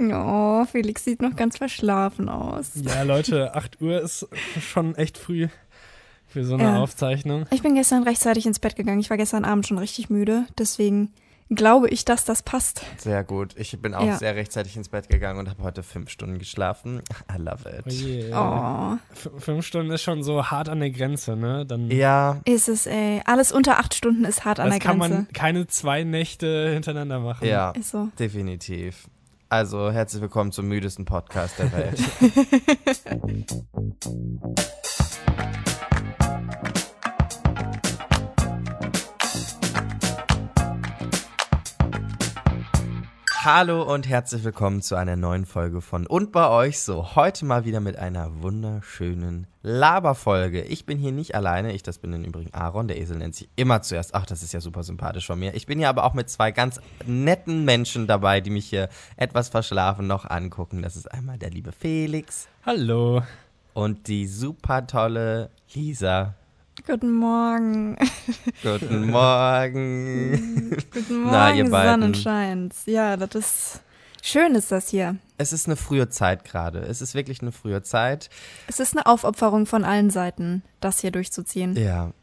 Oh, Felix sieht noch ganz verschlafen aus. Ja, Leute, 8 Uhr ist schon echt früh für so eine ja. Aufzeichnung. Ich bin gestern rechtzeitig ins Bett gegangen. Ich war gestern Abend schon richtig müde. Deswegen glaube ich, dass das passt. Sehr gut. Ich bin auch ja. sehr rechtzeitig ins Bett gegangen und habe heute fünf Stunden geschlafen. I love it. Oh yeah. oh. Fünf Stunden ist schon so hart an der Grenze, ne? Dann ja. Ist es, ey. Alles unter acht Stunden ist hart an der Grenze. Das kann man keine zwei Nächte hintereinander machen. Ja, ist so. definitiv. Also herzlich willkommen zum müdesten Podcast der Welt. Hallo und herzlich willkommen zu einer neuen Folge von Und bei euch so. Heute mal wieder mit einer wunderschönen Laberfolge. Ich bin hier nicht alleine. Ich, das bin im Übrigen Aaron. Der Esel nennt sich immer zuerst. Ach, das ist ja super sympathisch von mir. Ich bin hier aber auch mit zwei ganz netten Menschen dabei, die mich hier etwas verschlafen noch angucken. Das ist einmal der liebe Felix. Hallo. Und die super tolle Lisa. Guten Morgen. Guten Morgen. Guten Morgen, Na, ihr beiden. Sonnenscheins. Ja, das ist schön ist das hier. Es ist eine frühe Zeit gerade. Es ist wirklich eine frühe Zeit. Es ist eine Aufopferung von allen Seiten, das hier durchzuziehen. Ja.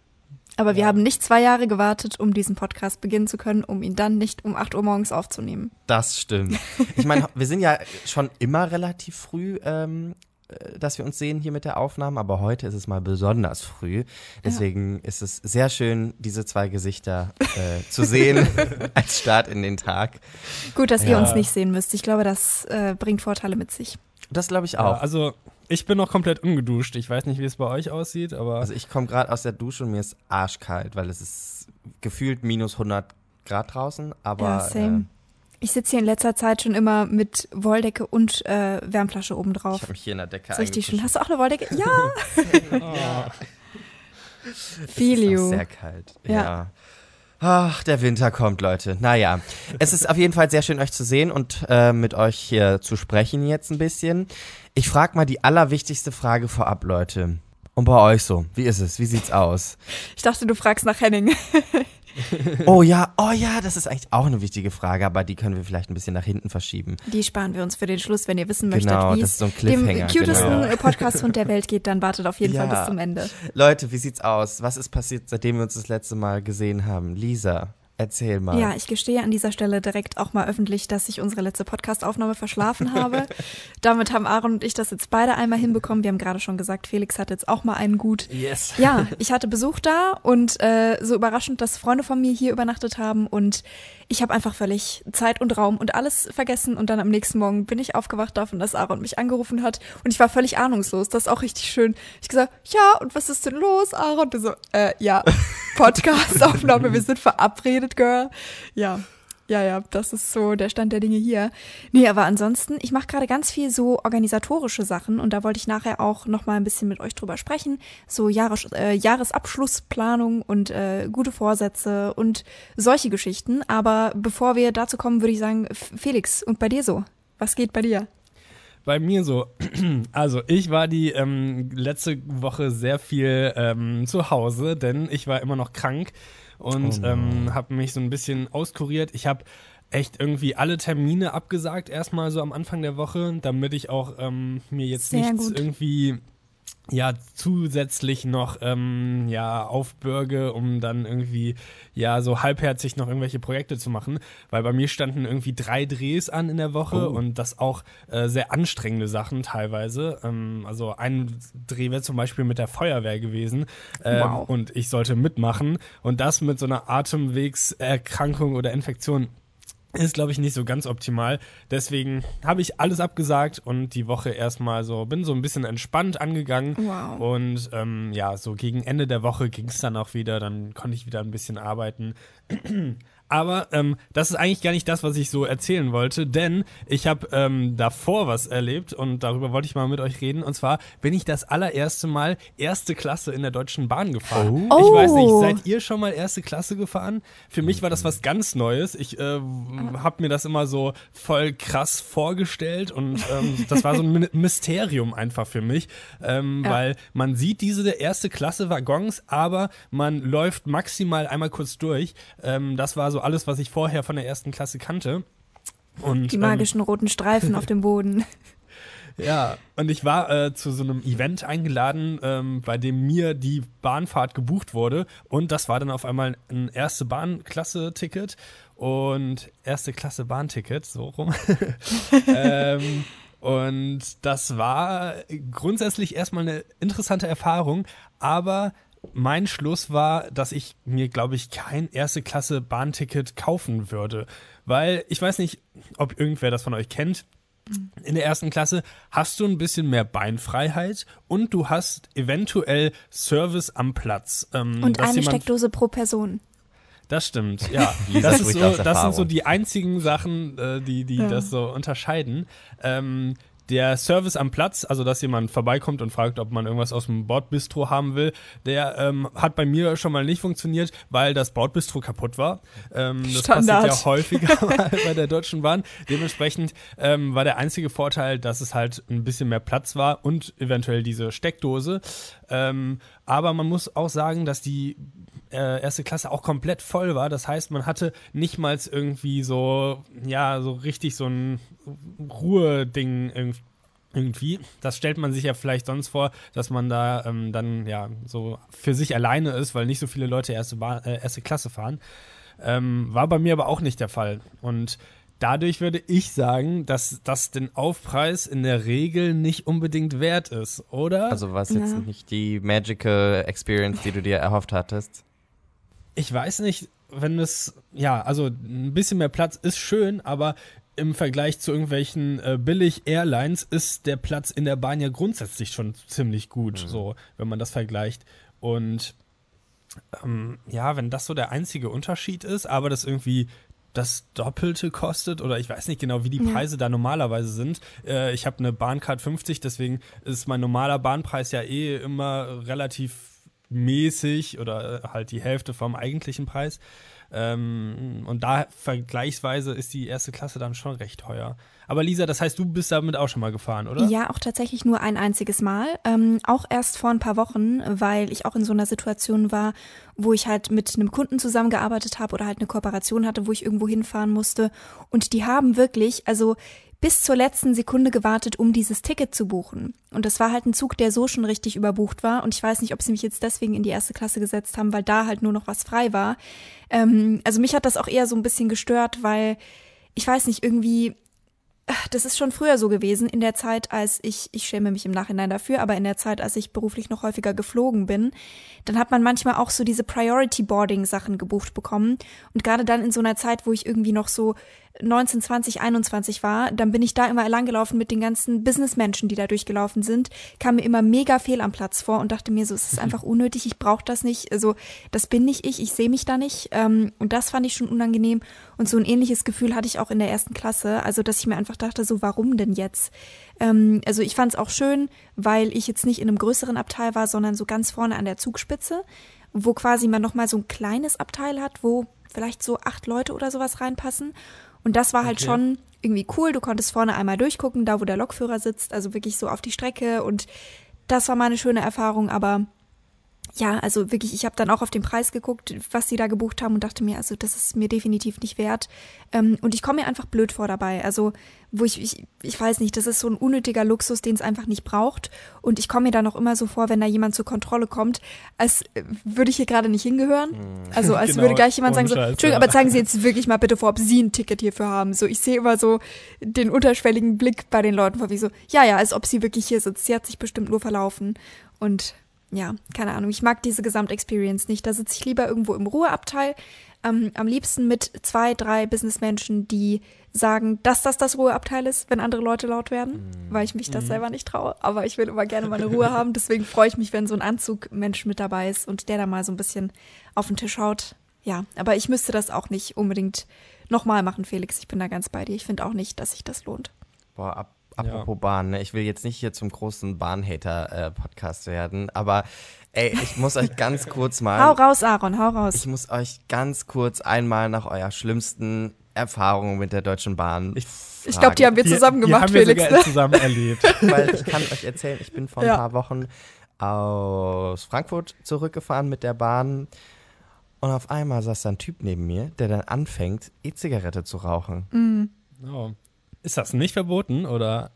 Aber wir ja. haben nicht zwei Jahre gewartet, um diesen Podcast beginnen zu können, um ihn dann nicht um 8 Uhr morgens aufzunehmen. Das stimmt. Ich meine, wir sind ja schon immer relativ früh ähm, äh, dass wir uns sehen hier mit der Aufnahme, aber heute ist es mal besonders früh. Deswegen ja. ist es sehr schön, diese zwei Gesichter äh, zu sehen als Start in den Tag. Gut, dass ja. ihr uns nicht sehen müsst. Ich glaube, das äh, bringt Vorteile mit sich. Das glaube ich auch. Ja, also ich bin noch komplett ungeduscht. Ich weiß nicht, wie es bei euch aussieht, aber. Also ich komme gerade aus der Dusche und mir ist arschkalt, weil es ist gefühlt minus 100 Grad draußen. Aber ja, same. Äh, ich sitze hier in letzter Zeit schon immer mit Wolldecke und äh, Wärmflasche oben drauf. Ich habe mich hier in der Decke Richtig schön. Hast du auch eine Wolldecke? Ja. ja. Feel you. sehr kalt. Ja. ja. Ach, der Winter kommt, Leute. Naja, es ist auf jeden Fall sehr schön, euch zu sehen und äh, mit euch hier zu sprechen jetzt ein bisschen. Ich frage mal die allerwichtigste Frage vorab, Leute. Und bei euch so, wie ist es? Wie sieht's aus? Ich dachte, du fragst nach Henning. oh ja, oh ja, das ist eigentlich auch eine wichtige Frage, aber die können wir vielleicht ein bisschen nach hinten verschieben. Die sparen wir uns für den Schluss, wenn ihr wissen möchtet, genau, wie es so dem cutesten genau. Podcast-Hund der Welt geht, dann wartet auf jeden ja. Fall bis zum Ende. Leute, wie sieht's aus? Was ist passiert, seitdem wir uns das letzte Mal gesehen haben? Lisa, Erzähl mal. Ja, ich gestehe an dieser Stelle direkt auch mal öffentlich, dass ich unsere letzte Podcast-Aufnahme verschlafen habe. Damit haben Aaron und ich das jetzt beide einmal hinbekommen. Wir haben gerade schon gesagt, Felix hat jetzt auch mal einen gut. Yes. Ja, ich hatte Besuch da und äh, so überraschend, dass Freunde von mir hier übernachtet haben und ich habe einfach völlig Zeit und Raum und alles vergessen und dann am nächsten Morgen bin ich aufgewacht davon, dass Aaron mich angerufen hat und ich war völlig ahnungslos. Das ist auch richtig schön. Ich gesagt, ja, und was ist denn los, Aaron? Und so, äh, ja, Podcast-Aufnahme, wir sind verabredet, Girl. Ja. Ja, ja, das ist so der Stand der Dinge hier. Nee, aber ansonsten, ich mache gerade ganz viel so organisatorische Sachen und da wollte ich nachher auch noch mal ein bisschen mit euch drüber sprechen. So Jahres, äh, Jahresabschlussplanung und äh, gute Vorsätze und solche Geschichten. Aber bevor wir dazu kommen, würde ich sagen, Felix, und bei dir so? Was geht bei dir? Bei mir so. Also, ich war die ähm, letzte Woche sehr viel ähm, zu Hause, denn ich war immer noch krank und oh ähm, habe mich so ein bisschen auskuriert. Ich habe echt irgendwie alle Termine abgesagt, erstmal so am Anfang der Woche, damit ich auch ähm, mir jetzt Sehr nichts gut. irgendwie ja zusätzlich noch ähm, ja aufbürge, um dann irgendwie ja so halbherzig noch irgendwelche Projekte zu machen, weil bei mir standen irgendwie drei Drehs an in der Woche oh. und das auch äh, sehr anstrengende Sachen teilweise. Ähm, also ein Dreh wäre zum Beispiel mit der Feuerwehr gewesen ähm, wow. und ich sollte mitmachen und das mit so einer Atemwegserkrankung oder Infektion ist, glaube ich, nicht so ganz optimal. Deswegen habe ich alles abgesagt und die Woche erstmal so, bin so ein bisschen entspannt angegangen. Wow. Und ähm, ja, so gegen Ende der Woche ging es dann auch wieder, dann konnte ich wieder ein bisschen arbeiten. Aber ähm, das ist eigentlich gar nicht das, was ich so erzählen wollte, denn ich habe ähm, davor was erlebt und darüber wollte ich mal mit euch reden. Und zwar bin ich das allererste Mal erste Klasse in der Deutschen Bahn gefahren. Oh. Ich weiß nicht, oh. seid ihr schon mal erste Klasse gefahren? Für mich war das was ganz Neues. Ich äh, habe mir das immer so voll krass vorgestellt und ähm, das war so ein Mysterium einfach für mich, ähm, ja. weil man sieht diese erste Klasse Waggons, aber man läuft maximal einmal kurz durch. Ähm, das war so so alles, was ich vorher von der ersten Klasse kannte. Und, Die magischen ähm, roten Streifen auf dem Boden. Ja, und ich war äh, zu so einem Event eingeladen, ähm, bei dem mir die Bahnfahrt gebucht wurde. Und das war dann auf einmal ein erste Bahnklasse-Ticket und erste Klasse Bahnticket, so rum. ähm, und das war grundsätzlich erstmal eine interessante Erfahrung, aber mein Schluss war, dass ich mir, glaube ich, kein erste Klasse Bahnticket kaufen würde. Weil ich weiß nicht, ob irgendwer das von euch kennt. In der ersten Klasse hast du ein bisschen mehr Beinfreiheit und du hast eventuell Service am Platz. Ähm, und eine Steckdose pro Person. Das stimmt, ja. das, ist so, das sind so die einzigen Sachen, äh, die, die ja. das so unterscheiden. Ähm, der Service am Platz, also dass jemand vorbeikommt und fragt, ob man irgendwas aus dem Bordbistro haben will, der ähm, hat bei mir schon mal nicht funktioniert, weil das Bordbistro kaputt war. Ähm, das Standard. passiert ja häufiger bei der Deutschen Bahn. Dementsprechend ähm, war der einzige Vorteil, dass es halt ein bisschen mehr Platz war und eventuell diese Steckdose. Ähm, aber man muss auch sagen, dass die äh, erste Klasse auch komplett voll war. Das heißt, man hatte nicht mal irgendwie so, ja, so richtig so ein Ruheding irgendwie. Das stellt man sich ja vielleicht sonst vor, dass man da ähm, dann ja so für sich alleine ist, weil nicht so viele Leute erste, ba äh, erste Klasse fahren. Ähm, war bei mir aber auch nicht der Fall. Und dadurch würde ich sagen, dass das den Aufpreis in der Regel nicht unbedingt wert ist, oder? Also war es jetzt ja. nicht die Magical Experience, die du dir erhofft hattest? ich weiß nicht, wenn es, ja, also ein bisschen mehr Platz ist schön, aber im Vergleich zu irgendwelchen äh, Billig-Airlines ist der Platz in der Bahn ja grundsätzlich schon ziemlich gut, mhm. so, wenn man das vergleicht. Und ähm, ja, wenn das so der einzige Unterschied ist, aber das irgendwie das Doppelte kostet oder ich weiß nicht genau, wie die Preise ja. da normalerweise sind. Äh, ich habe eine Bahncard 50, deswegen ist mein normaler Bahnpreis ja eh immer relativ mäßig oder äh, halt die Hälfte vom eigentlichen Preis. Ähm, und da vergleichsweise ist die erste Klasse dann schon recht teuer. Aber Lisa, das heißt, du bist damit auch schon mal gefahren, oder? Ja, auch tatsächlich nur ein einziges Mal. Ähm, auch erst vor ein paar Wochen, weil ich auch in so einer Situation war, wo ich halt mit einem Kunden zusammengearbeitet habe oder halt eine Kooperation hatte, wo ich irgendwo hinfahren musste. Und die haben wirklich, also bis zur letzten Sekunde gewartet, um dieses Ticket zu buchen. Und das war halt ein Zug, der so schon richtig überbucht war. Und ich weiß nicht, ob sie mich jetzt deswegen in die erste Klasse gesetzt haben, weil da halt nur noch was frei war. Ähm, also mich hat das auch eher so ein bisschen gestört, weil ich weiß nicht, irgendwie das ist schon früher so gewesen, in der Zeit, als ich, ich schäme mich im Nachhinein dafür, aber in der Zeit, als ich beruflich noch häufiger geflogen bin, dann hat man manchmal auch so diese Priority Boarding Sachen gebucht bekommen. Und gerade dann in so einer Zeit, wo ich irgendwie noch so 19, 20, 21 war, dann bin ich da immer langgelaufen mit den ganzen Businessmenschen, die da durchgelaufen sind, kam mir immer mega fehl am Platz vor und dachte mir so, es ist einfach unnötig, ich brauche das nicht, also das bin nicht ich, ich sehe mich da nicht. Ähm, und das fand ich schon unangenehm. Und so ein ähnliches Gefühl hatte ich auch in der ersten Klasse, also dass ich mir einfach dachte, so warum denn jetzt? Ähm, also ich fand es auch schön, weil ich jetzt nicht in einem größeren Abteil war, sondern so ganz vorne an der Zugspitze, wo quasi man nochmal so ein kleines Abteil hat, wo vielleicht so acht Leute oder sowas reinpassen und das war halt okay. schon irgendwie cool. Du konntest vorne einmal durchgucken, da wo der Lokführer sitzt, also wirklich so auf die Strecke. Und das war mal eine schöne Erfahrung, aber ja, also wirklich, ich habe dann auch auf den Preis geguckt, was sie da gebucht haben und dachte mir, also das ist mir definitiv nicht wert. Ähm, und ich komme mir einfach blöd vor dabei. Also, wo ich, ich, ich weiß nicht, das ist so ein unnötiger Luxus, den es einfach nicht braucht. Und ich komme mir dann auch immer so vor, wenn da jemand zur Kontrolle kommt, als äh, würde ich hier gerade nicht hingehören. Hm. Also als genau, würde gleich jemand sagen, so, Entschuldigung, aber zeigen Sie jetzt wirklich mal bitte vor, ob Sie ein Ticket hierfür haben. So, ich sehe immer so den unterschwelligen Blick bei den Leuten vor, wie so, ja, ja, als ob sie wirklich hier sitzt. Sie hat sich bestimmt nur verlaufen. Und ja, keine Ahnung, ich mag diese Gesamtexperience nicht. Da sitze ich lieber irgendwo im Ruheabteil, ähm, am liebsten mit zwei, drei Businessmenschen, die sagen, dass das das Ruheabteil ist, wenn andere Leute laut werden, mhm. weil ich mich das mhm. selber nicht traue. Aber ich will immer gerne meine Ruhe haben. Deswegen freue ich mich, wenn so ein Anzugmensch mit dabei ist und der da mal so ein bisschen auf den Tisch haut. Ja, aber ich müsste das auch nicht unbedingt nochmal machen, Felix. Ich bin da ganz bei dir. Ich finde auch nicht, dass sich das lohnt. Boah, ab Apropos ja. Bahn, ne? ich will jetzt nicht hier zum großen Bahnhater-Podcast äh, werden, aber ey, ich muss euch ganz kurz mal. hau raus, Aaron, hau raus. Ich muss euch ganz kurz einmal nach eurer schlimmsten Erfahrung mit der Deutschen Bahn. Ich, ich glaube, die haben wir zusammen die, gemacht, die haben Felix. Wir sogar ne? zusammen erlebt. Weil ich kann euch erzählen, ich bin vor ein ja. paar Wochen aus Frankfurt zurückgefahren mit der Bahn. Und auf einmal saß da ein Typ neben mir, der dann anfängt, E-Zigarette zu rauchen. Mhm Oh. Ist das nicht verboten oder?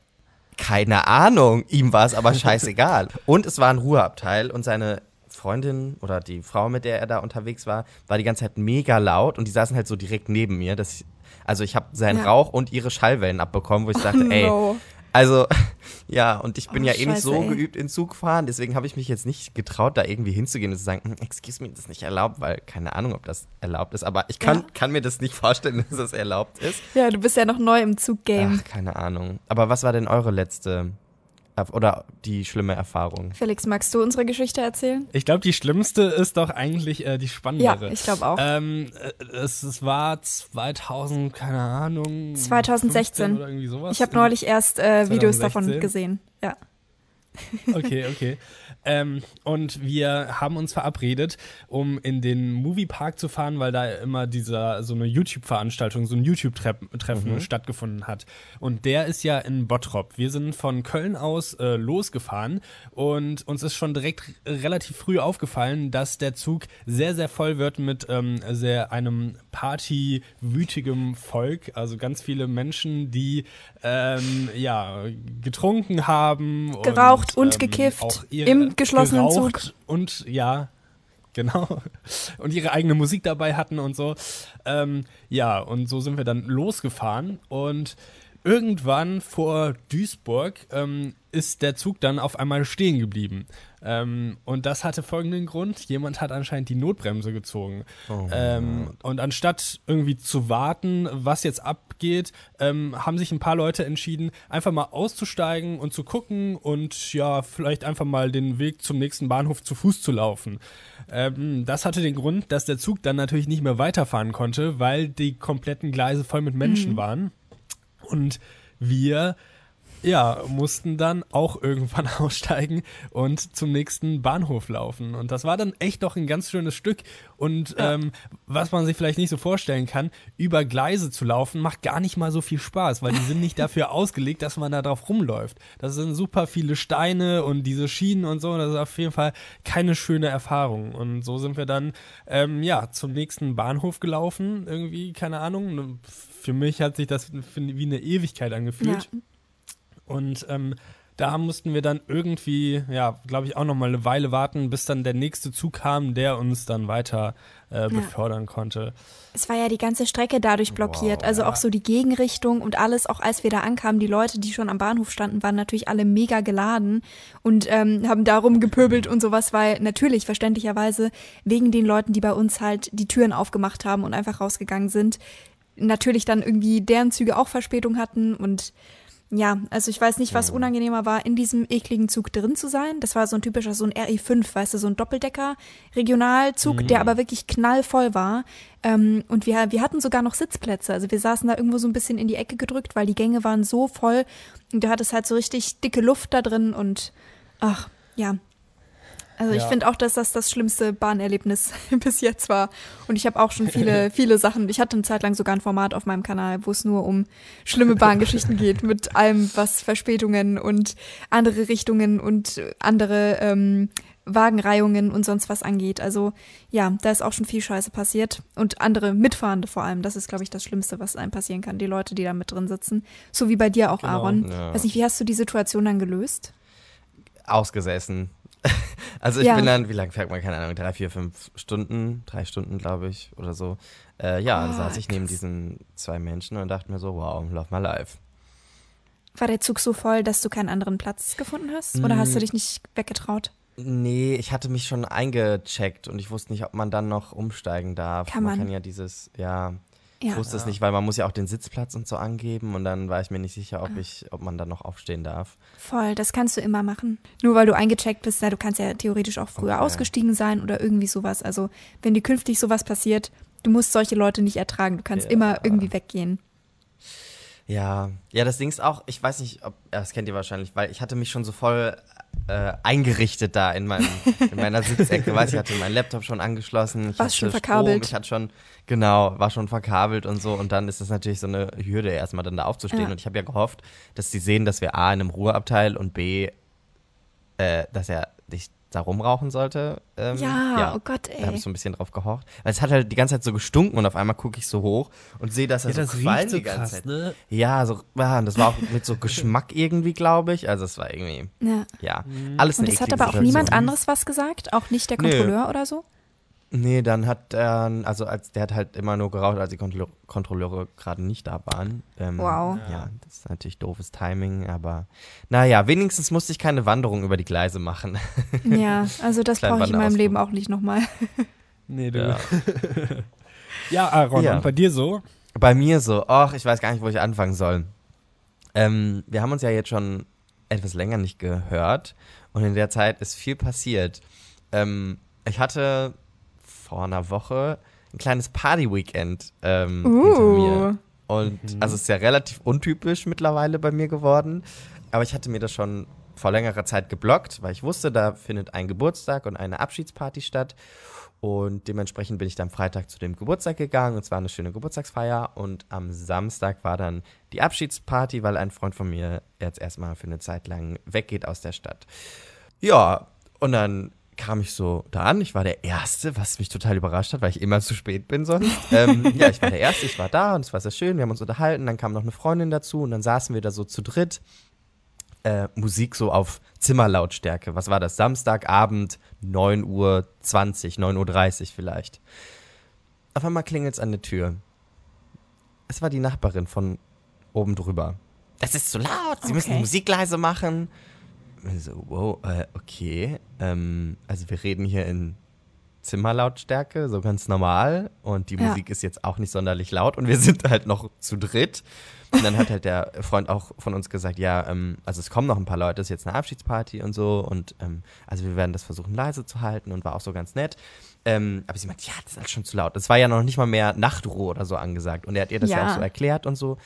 Keine Ahnung. Ihm war es aber scheißegal. und es war ein Ruheabteil und seine Freundin oder die Frau, mit der er da unterwegs war, war die ganze Zeit mega laut und die saßen halt so direkt neben mir. Dass ich, also ich habe seinen ja. Rauch und ihre Schallwellen abbekommen, wo ich sagte, oh, no. Also, ja, und ich bin oh, ja eh nicht so ey. geübt in Zugfahren, deswegen habe ich mich jetzt nicht getraut, da irgendwie hinzugehen und zu sagen, hm, excuse me, das ist nicht erlaubt, weil keine Ahnung, ob das erlaubt ist, aber ich kann, ja. kann mir das nicht vorstellen, dass das erlaubt ist. Ja, du bist ja noch neu im Zuggame. Ach, keine Ahnung. Aber was war denn eure letzte oder die schlimme Erfahrung. Felix, magst du unsere Geschichte erzählen? Ich glaube, die schlimmste ist doch eigentlich äh, die spannendere. Ja, ich glaube auch. Ähm, äh, es, es, war 2000, keine Ahnung. 2016. Oder irgendwie sowas. Ich habe neulich erst äh, Videos davon gesehen. Ja. Okay, okay. Ähm, und wir haben uns verabredet, um in den Moviepark zu fahren, weil da immer dieser so eine YouTube-Veranstaltung, so ein YouTube-Treffen mhm. stattgefunden hat. Und der ist ja in Bottrop. Wir sind von Köln aus äh, losgefahren und uns ist schon direkt relativ früh aufgefallen, dass der Zug sehr, sehr voll wird mit ähm, sehr einem partywütigem Volk. Also ganz viele Menschen, die ähm, ja getrunken haben. Geraucht und, und ähm, gekifft. Im geschlossenen Zug. Und ja, genau. Und ihre eigene Musik dabei hatten und so. Ähm, ja, und so sind wir dann losgefahren und irgendwann vor Duisburg ähm, ist der Zug dann auf einmal stehen geblieben. Ähm, und das hatte folgenden Grund: Jemand hat anscheinend die Notbremse gezogen. Oh, ähm, und anstatt irgendwie zu warten, was jetzt abgeht, ähm, haben sich ein paar Leute entschieden, einfach mal auszusteigen und zu gucken und ja, vielleicht einfach mal den Weg zum nächsten Bahnhof zu Fuß zu laufen. Ähm, das hatte den Grund, dass der Zug dann natürlich nicht mehr weiterfahren konnte, weil die kompletten Gleise voll mit Menschen mhm. waren. Und wir ja, mussten dann auch irgendwann aussteigen und zum nächsten Bahnhof laufen. Und das war dann echt doch ein ganz schönes Stück. Und ja. ähm, was man sich vielleicht nicht so vorstellen kann, über Gleise zu laufen, macht gar nicht mal so viel Spaß, weil die sind nicht dafür ausgelegt, dass man da drauf rumläuft. Das sind super viele Steine und diese Schienen und so. Das ist auf jeden Fall keine schöne Erfahrung. Und so sind wir dann ähm, ja zum nächsten Bahnhof gelaufen. Irgendwie, keine Ahnung. Für mich hat sich das wie eine Ewigkeit angefühlt. Ja. Und ähm, da mussten wir dann irgendwie, ja, glaube ich, auch noch mal eine Weile warten, bis dann der nächste Zug kam, der uns dann weiter äh, befördern ja. konnte. Es war ja die ganze Strecke dadurch blockiert, wow, also ja. auch so die Gegenrichtung und alles, auch als wir da ankamen, die Leute, die schon am Bahnhof standen, waren natürlich alle mega geladen und ähm, haben darum gepöbelt und sowas, weil natürlich, verständlicherweise, wegen den Leuten, die bei uns halt die Türen aufgemacht haben und einfach rausgegangen sind, natürlich dann irgendwie deren Züge auch Verspätung hatten und ja, also ich weiß nicht, was unangenehmer war, in diesem ekligen Zug drin zu sein. Das war so ein typischer, so ein RE5, weißt du, so ein Doppeldecker-Regionalzug, mhm. der aber wirklich knallvoll war. Ähm, und wir, wir hatten sogar noch Sitzplätze. Also wir saßen da irgendwo so ein bisschen in die Ecke gedrückt, weil die Gänge waren so voll. Und du hattest halt so richtig dicke Luft da drin und ach, ja, also ich finde auch, dass das das schlimmste Bahnerlebnis bis jetzt war. Und ich habe auch schon viele, viele Sachen. Ich hatte eine Zeit lang sogar ein Format auf meinem Kanal, wo es nur um schlimme Bahngeschichten geht, mit allem, was Verspätungen und andere Richtungen und andere ähm, Wagenreihungen und sonst was angeht. Also ja, da ist auch schon viel Scheiße passiert. Und andere Mitfahrende vor allem. Das ist, glaube ich, das Schlimmste, was einem passieren kann. Die Leute, die da mit drin sitzen. So wie bei dir auch, genau, Aaron. Ja. Weiß nicht, wie hast du die Situation dann gelöst? Ausgesessen also ich ja. bin dann, wie lange fährt man, keine Ahnung, drei, vier, fünf Stunden, drei Stunden, glaube ich, oder so. Äh, ja, oh, saß ich krass. neben diesen zwei Menschen und dachte mir so, wow, lauf mal live. War der Zug so voll, dass du keinen anderen Platz gefunden hast? Oder hast du mm. dich nicht weggetraut? Nee, ich hatte mich schon eingecheckt und ich wusste nicht, ob man dann noch umsteigen darf. Kann man. man kann ja dieses, ja, ja. Ich wusste es nicht, weil man muss ja auch den Sitzplatz und so angeben und dann war ich mir nicht sicher, ob ich, ob man dann noch aufstehen darf. Voll, das kannst du immer machen. Nur weil du eingecheckt bist, na, du kannst ja theoretisch auch früher okay. ausgestiegen sein oder irgendwie sowas. Also wenn dir künftig sowas passiert, du musst solche Leute nicht ertragen. Du kannst ja. immer irgendwie weggehen. Ja, ja, das Ding ist auch, ich weiß nicht, ob, das kennt ihr wahrscheinlich, weil ich hatte mich schon so voll äh, eingerichtet da in, meinem, in meiner Sitzecke. Weiß ich hatte meinen Laptop schon angeschlossen. Ich Warst schon verkabelt. ich hatte schon, genau, war schon verkabelt und so. Und dann ist das natürlich so eine Hürde, erstmal dann da aufzustehen. Ja. Und ich habe ja gehofft, dass sie sehen, dass wir A in einem Ruheabteil und B, äh, dass er nicht da rumrauchen sollte. Ähm, ja, oh Gott, ey. Da habe ich so ein bisschen drauf gehorcht. Weil es hat halt die ganze Zeit so gestunken und auf einmal gucke ich so hoch und sehe, dass er Ja, so das qualmt riecht so die ganze krass, Zeit. ne? Ja, so, ja, und das war auch mit so Geschmack irgendwie, glaube ich. Also es war irgendwie, Ja. ja, Mhm. alles Und es hat aber auch Situation. niemand anderes was gesagt? Auch nicht der Nö. Kontrolleur oder so? Nee, dann hat er, also als der hat halt immer nur geraucht, als die Kontrolle Kontrolleure gerade nicht da waren. Ähm, Wow. Ja, das ist natürlich doofes Timing, aber naja, wenigstens musste ich keine Wanderung über die Gleise machen. Ja, also das brauche ich in meinem. Leben auch nicht nochmal. Nee, du. Ja. Ja, Aaron, Ja. und bei dir so? Bei mir so, ach, ich weiß gar nicht, wo ich anfangen soll. Ähm, wir haben uns ja jetzt schon etwas länger nicht gehört und in der Zeit ist viel passiert. Ähm, ich hatte vor einer Woche ein kleines Party-Weekend ähm, hinter mir. Uh. Und also es ist ja relativ untypisch mittlerweile bei mir geworden. Aber ich hatte mir das schon vor längerer Zeit geblockt, weil ich wusste, da findet ein Geburtstag und eine Abschiedsparty statt. Und dementsprechend bin ich dann Freitag zu dem Geburtstag gegangen und es war eine schöne Geburtstagsfeier. Und am Samstag war dann die Abschiedsparty, weil ein Freund von mir jetzt erstmal für eine Zeit lang weggeht aus der Stadt. Ja, und dann kam ich so da an. Ich war der Erste, was mich total überrascht hat, weil ich immer zu spät bin sonst. ähm, ja, ich war der Erste, ich war da und es war sehr schön. Wir haben uns unterhalten. Dann kam noch eine Freundin dazu und dann saßen wir da so zu dritt. Äh, Musik so auf Zimmerlautstärke. Was war das? Samstagabend, 9.20 Uhr, 9.30 Uhr vielleicht. Auf einmal klingelt es an der Tür. Es war die Nachbarin von oben drüber. Das ist zu laut, Sie müssen die Okay. Musik leise machen. So, wow, äh, okay. Ähm, also wir reden hier in Zimmerlautstärke, so ganz normal. Und die Ja. Musik ist jetzt auch nicht sonderlich laut und wir sind halt noch zu dritt. Und dann hat halt der Freund auch von uns gesagt, ja, ähm, also es kommen noch ein paar Leute, es ist jetzt eine Abschiedsparty und so. Und ähm, also wir werden das versuchen leise zu halten und war auch so ganz nett. Ähm, aber sie meint, ja, das ist alles schon zu laut. Es war ja noch nicht mal mehr Nachtruhe oder so angesagt. Und er hat ihr das ja, Ja. auch so erklärt und so.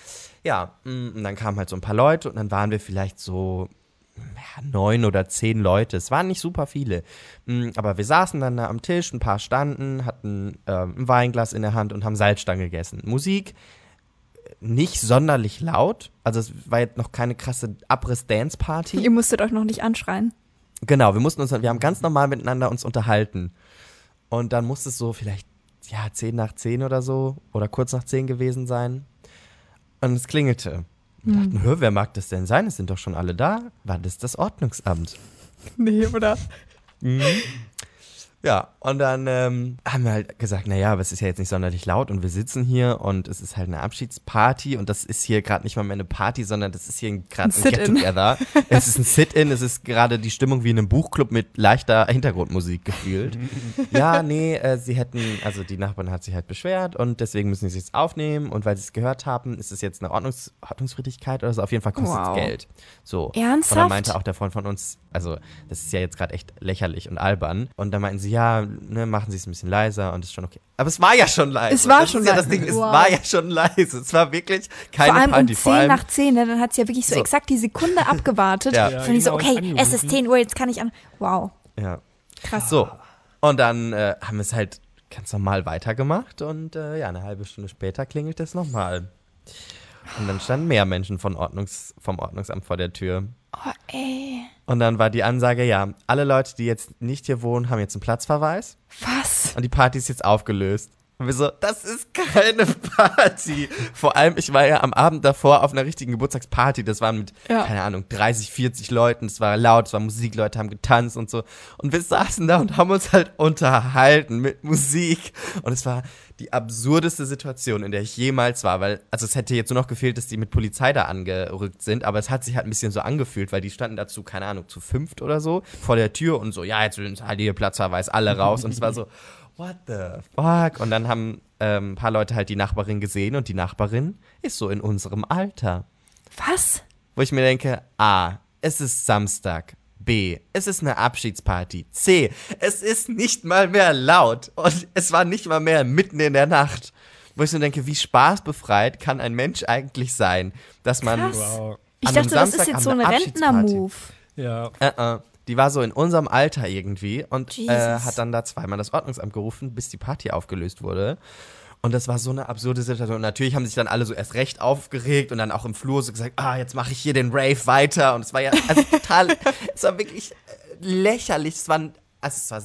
Ja, mm, und dann kamen halt so ein paar Leute und dann waren wir vielleicht so neun oder zehn Leute. Es waren nicht super viele. Mm, Aber wir saßen dann da am Tisch, ein paar standen, hatten ähm, ein Weinglas in der Hand und haben Salzstangen gegessen. Musik äh, nicht sonderlich laut. Also es war jetzt noch keine krasse Abriss-Dance-Party. Ihr musstet euch noch nicht anschreien. Genau, wir mussten uns, wir haben ganz normal miteinander uns unterhalten. Und dann musste es so vielleicht, ja, zehn nach zehn oder so oder kurz nach zehn gewesen sein. Und es klingelte. Wir dachten, hör, wer mag das denn sein? Es sind doch schon alle da. War das das Ordnungsamt? Nee, oder? Ja, und dann ähm, haben wir halt gesagt, naja, aber es ist ja jetzt nicht sonderlich laut und wir sitzen hier und es ist halt eine Abschiedsparty und das ist hier gerade nicht mal mehr eine Party, sondern das ist hier gerade Ein ein. Get-Together. es ist ein Sit-In, es ist gerade die Stimmung wie in einem Buchclub mit leichter Hintergrundmusik gefühlt. ja, nee, äh, sie hätten, also die Nachbarin hat sich halt beschwert und deswegen müssen sie es jetzt aufnehmen und weil sie es gehört haben, ist es jetzt eine Ordnungs Ordnungswidrigkeit oder so, auf jeden Fall kostet es Wow. Geld. So. Und Ernsthaft? dann meinte auch der Freund von uns, also das ist ja jetzt gerade echt lächerlich und albern. Und dann meinten sie, ja, ne, machen Sie es ein bisschen leiser und ist schon okay. Aber es war ja schon leise. Es war das schon ist ja leise. das Ding, es Wow. war ja schon leise. Es war wirklich keine Vor allem Party. um 10 nach 10, ne? dann hat sie ja wirklich so, So. exakt die Sekunde abgewartet. Ja. Ja, Von die so, genau, okay, es ist angerufen. 10 Uhr, jetzt kann ich an. Wow, ja. krass. So. Und dann äh, haben wir es halt ganz normal weitergemacht und äh, ja, eine halbe Stunde später klingelt es nochmal. Und dann standen mehr Menschen von Ordnungs, vom Ordnungsamt vor der Tür. Oh, ey. Und dann war die Ansage, ja, alle Leute, die jetzt nicht hier wohnen, haben jetzt einen Platzverweis. Was? Und die Party ist jetzt aufgelöst. Und wir so, das ist keine Party. Vor allem, ich war ja am Abend davor auf einer richtigen Geburtstagsparty. Das waren mit, Ja. keine Ahnung, 30, 40 Leuten. Es war laut, es war Musik, Leute haben getanzt und so. Und wir saßen da und haben uns halt unterhalten mit Musik. Und es war die absurdeste Situation, in der ich jemals war. Weil, also es hätte jetzt nur noch gefehlt, dass die mit Polizei da angerückt sind. Aber es hat sich halt ein bisschen so angefühlt, weil die standen dazu, keine Ahnung, zu fünft oder so vor der Tür und so, ja, jetzt sind halt hier Platzverweis, alle raus. Und es war so, what the fuck? Und dann haben ähm, ein paar Leute halt die Nachbarin gesehen und die Nachbarin ist so in unserem Alter. Was? Wo ich mir denke, A, es ist Samstag. B, es ist eine Abschiedsparty. C, es ist nicht mal mehr laut. Und es war nicht mal mehr mitten in der Nacht. Wo ich mir denke, wie spaßbefreit kann ein Mensch eigentlich sein, dass man. Krass. Wow. Ich An einem dachte, das ist Samstag jetzt an so einer ein Abschiedsparty. Rentner-Move. Ja. Äh, äh, die war so in unserem Alter irgendwie und äh, hat dann da zweimal das Ordnungsamt gerufen, bis die Party aufgelöst wurde. Und das war so eine absurde Situation. Und natürlich haben sich dann alle so erst recht aufgeregt und dann auch im Flur so gesagt, ah, jetzt mache ich hier den Rave weiter. Und es war ja also total, es war wirklich äh, lächerlich. Es war, also es war,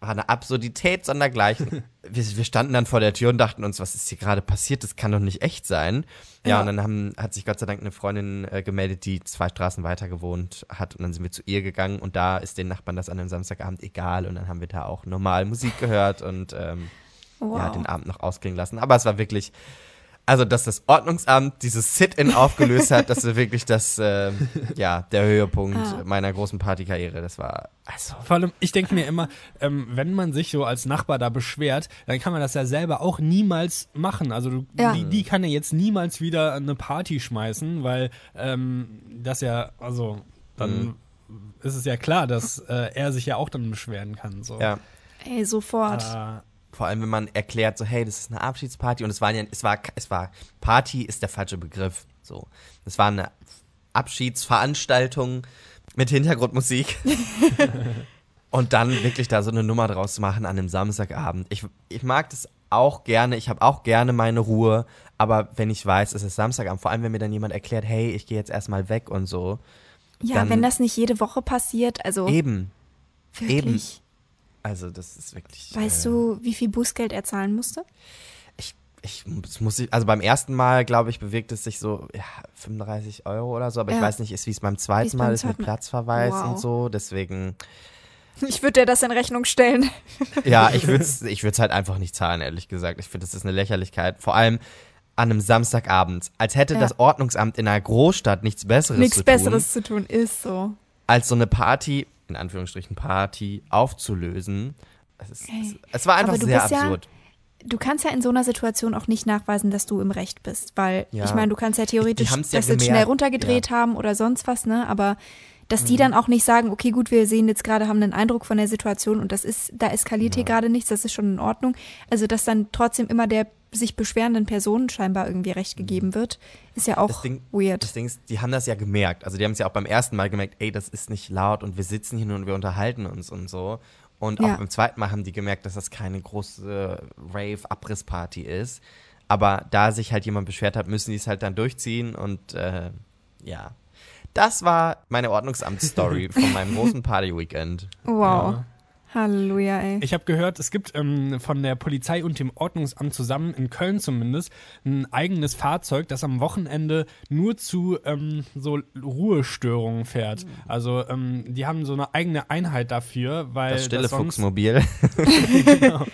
war eine Absurdität sondergleichen. wir, wir standen dann vor der Tür und dachten uns, was ist hier gerade passiert? Das kann doch nicht echt sein. Ja, Ja. und dann haben, hat sich Gott sei Dank eine Freundin äh, gemeldet, die zwei Straßen weiter gewohnt hat. Und dann sind wir zu ihr gegangen und da ist den Nachbarn das an einem Samstagabend egal. Und dann haben wir da auch normal Musik gehört und ähm, Wow. ja, den Abend noch ausklingen lassen. Aber es war wirklich, also dass das Ordnungsamt dieses Sit-In aufgelöst hat, das war wirklich das, ähm, ja, der Höhepunkt Ah. meiner großen Partykarriere. Das war, also, Vor allem, ich denke mir immer, ähm, wenn man sich so als Nachbar da beschwert, dann kann man das ja selber auch niemals machen. Also du, Ja. die, die kann ja jetzt niemals wieder eine Party schmeißen, weil ähm, das ja, also dann ist es ja klar, dass äh, er sich ja auch dann beschweren kann. So. ja. Ey, sofort. Äh, Vor allem, wenn man erklärt, so, hey, das ist eine Abschiedsparty und es war ja, es war, es war, Party ist der falsche Begriff. So. Es war eine Abschiedsveranstaltung mit Hintergrundmusik. und dann wirklich da so eine Nummer draus zu machen an einem Samstagabend. Ich, ich mag das auch gerne, ich habe auch gerne meine Ruhe, aber wenn ich weiß, es ist Samstagabend, vor allem wenn mir dann jemand erklärt, hey, ich gehe jetzt erstmal weg und so. ja, dann- wenn das nicht jede Woche passiert, also Eben. wirklich. eben. Also das ist wirklich. Weißt äh, du, wie viel Bußgeld er zahlen musste? Ich, ich muss ich, also beim ersten Mal, glaube ich, bewegt es sich so ja, 35 Euro oder so, aber ich Ja. weiß nicht, ist wie es beim zweiten beim Mal ist mit zweiten Platzverweis Wow. und so. Deswegen, Ich würde dir das in Rechnung stellen. ja, ich würde es ich würd's halt einfach nicht zahlen, ehrlich gesagt. Ich finde, das ist eine Lächerlichkeit. Vor allem an einem Samstagabend. Als hätte Ja. das Ordnungsamt in einer Großstadt nichts Besseres Nichts zu tun, Besseres zu tun, ist so. als so eine Party, in Anführungsstrichen Party, aufzulösen. Es, ist, es, es war einfach sehr bist ja- absurd. Du kannst ja in so einer Situation auch nicht nachweisen, dass du im Recht bist, weil Ja. ich meine, du kannst ja theoretisch ja das jetzt schnell runtergedreht haben oder sonst was, ne? Aber dass Mhm. die dann auch nicht sagen, okay, gut, wir sehen jetzt gerade, haben einen Eindruck von der Situation und das ist, da eskaliert hier gerade nichts, das ist schon in Ordnung. Also, dass dann trotzdem immer der sich beschwerenden Person scheinbar irgendwie Recht gegeben wird, ist ja auch Das Ding- weird. Das Ding ist, die haben das ja gemerkt. Also die haben es ja auch beim ersten Mal gemerkt, ey, das ist nicht laut und wir sitzen hier nur und wir unterhalten uns und so. Und auch Ja. beim zweiten Mal haben die gemerkt, dass das keine große Rave-Abrissparty ist. Aber da sich halt jemand beschwert hat, müssen die es halt dann durchziehen und äh, ja. Das war meine Ordnungsamt-Story von meinem großen Party-Weekend. wow. ja. Halleluja, ey. Ich habe gehört, es gibt ähm, von der Polizei und dem Ordnungsamt zusammen, in Köln zumindest, ein eigenes Fahrzeug, das am Wochenende nur zu ähm, so Ruhestörungen fährt. Also ähm, die haben so eine eigene Einheit dafür, weil Das stille sonst, Fuchsmobil. genau,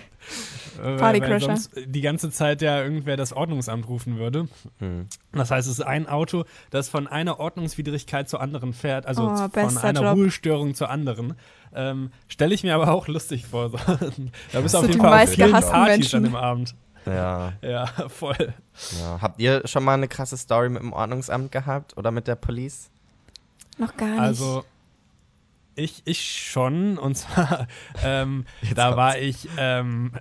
äh, weil, weil Partycrasher. sonst die ganze Zeit ja irgendwer das Ordnungsamt rufen würde. Hm. Das heißt, es ist ein Auto, das von einer Ordnungswidrigkeit zur anderen fährt, also Oh, von einer Job. Ruhestörung zur anderen. Ähm, Stelle ich mir aber auch lustig vor. Da bist du auf jeden Fall auf vielen Partys Menschen. an dem Abend. Ja, Ja, voll. ja. Habt ihr schon mal eine krasse Story mit dem Ordnungsamt gehabt oder mit der Police? Noch gar nicht. Also ich, ich schon und zwar ähm, da kommt's. war ich ähm,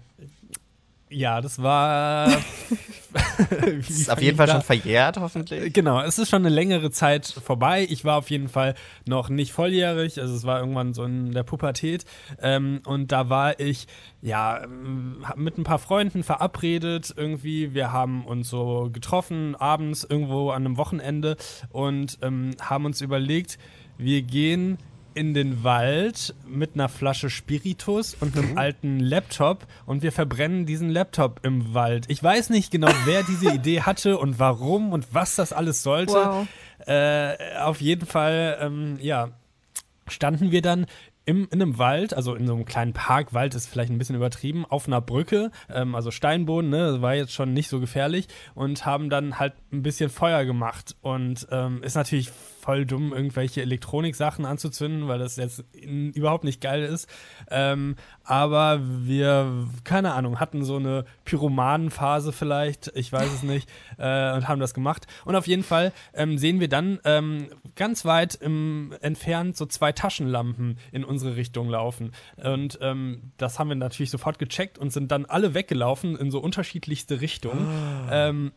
ja, das war Ist auf jeden Fall da- schon verjährt, hoffentlich. Genau, es ist schon eine längere Zeit vorbei. Ich war auf jeden Fall noch nicht volljährig, also es war irgendwann so in der Pubertät. Ähm, und da war ich, ja, ähm, mit ein paar Freunden verabredet irgendwie. Wir haben uns so getroffen, abends irgendwo an einem Wochenende und ähm, haben uns überlegt, wir gehen in den Wald mit einer Flasche Spiritus und einem alten Laptop und wir verbrennen diesen Laptop im Wald. Ich weiß nicht genau, wer diese Idee hatte und warum und was das alles sollte. Wow. Äh, auf jeden Fall, ähm, ja, standen wir dann im, in einem Wald, also in so einem kleinen Park, Wald ist vielleicht ein bisschen übertrieben, auf einer Brücke, ähm, also Steinboden, ne, war jetzt schon nicht so gefährlich und haben dann halt ein bisschen Feuer gemacht und ähm, ist natürlich voll dumm, irgendwelche Elektronik-Sachen anzuzünden, weil das jetzt in, überhaupt nicht geil ist. Ähm, aber wir, keine Ahnung, hatten so eine Pyromanenphase vielleicht, ich weiß es nicht, äh, und haben das gemacht. Und auf jeden Fall ähm, sehen wir dann ähm, ganz weit im entfernt so zwei Taschenlampen in unsere Richtung laufen. Und ähm, das haben wir natürlich sofort gecheckt und sind dann alle weggelaufen in so unterschiedlichste Richtungen. Ähm,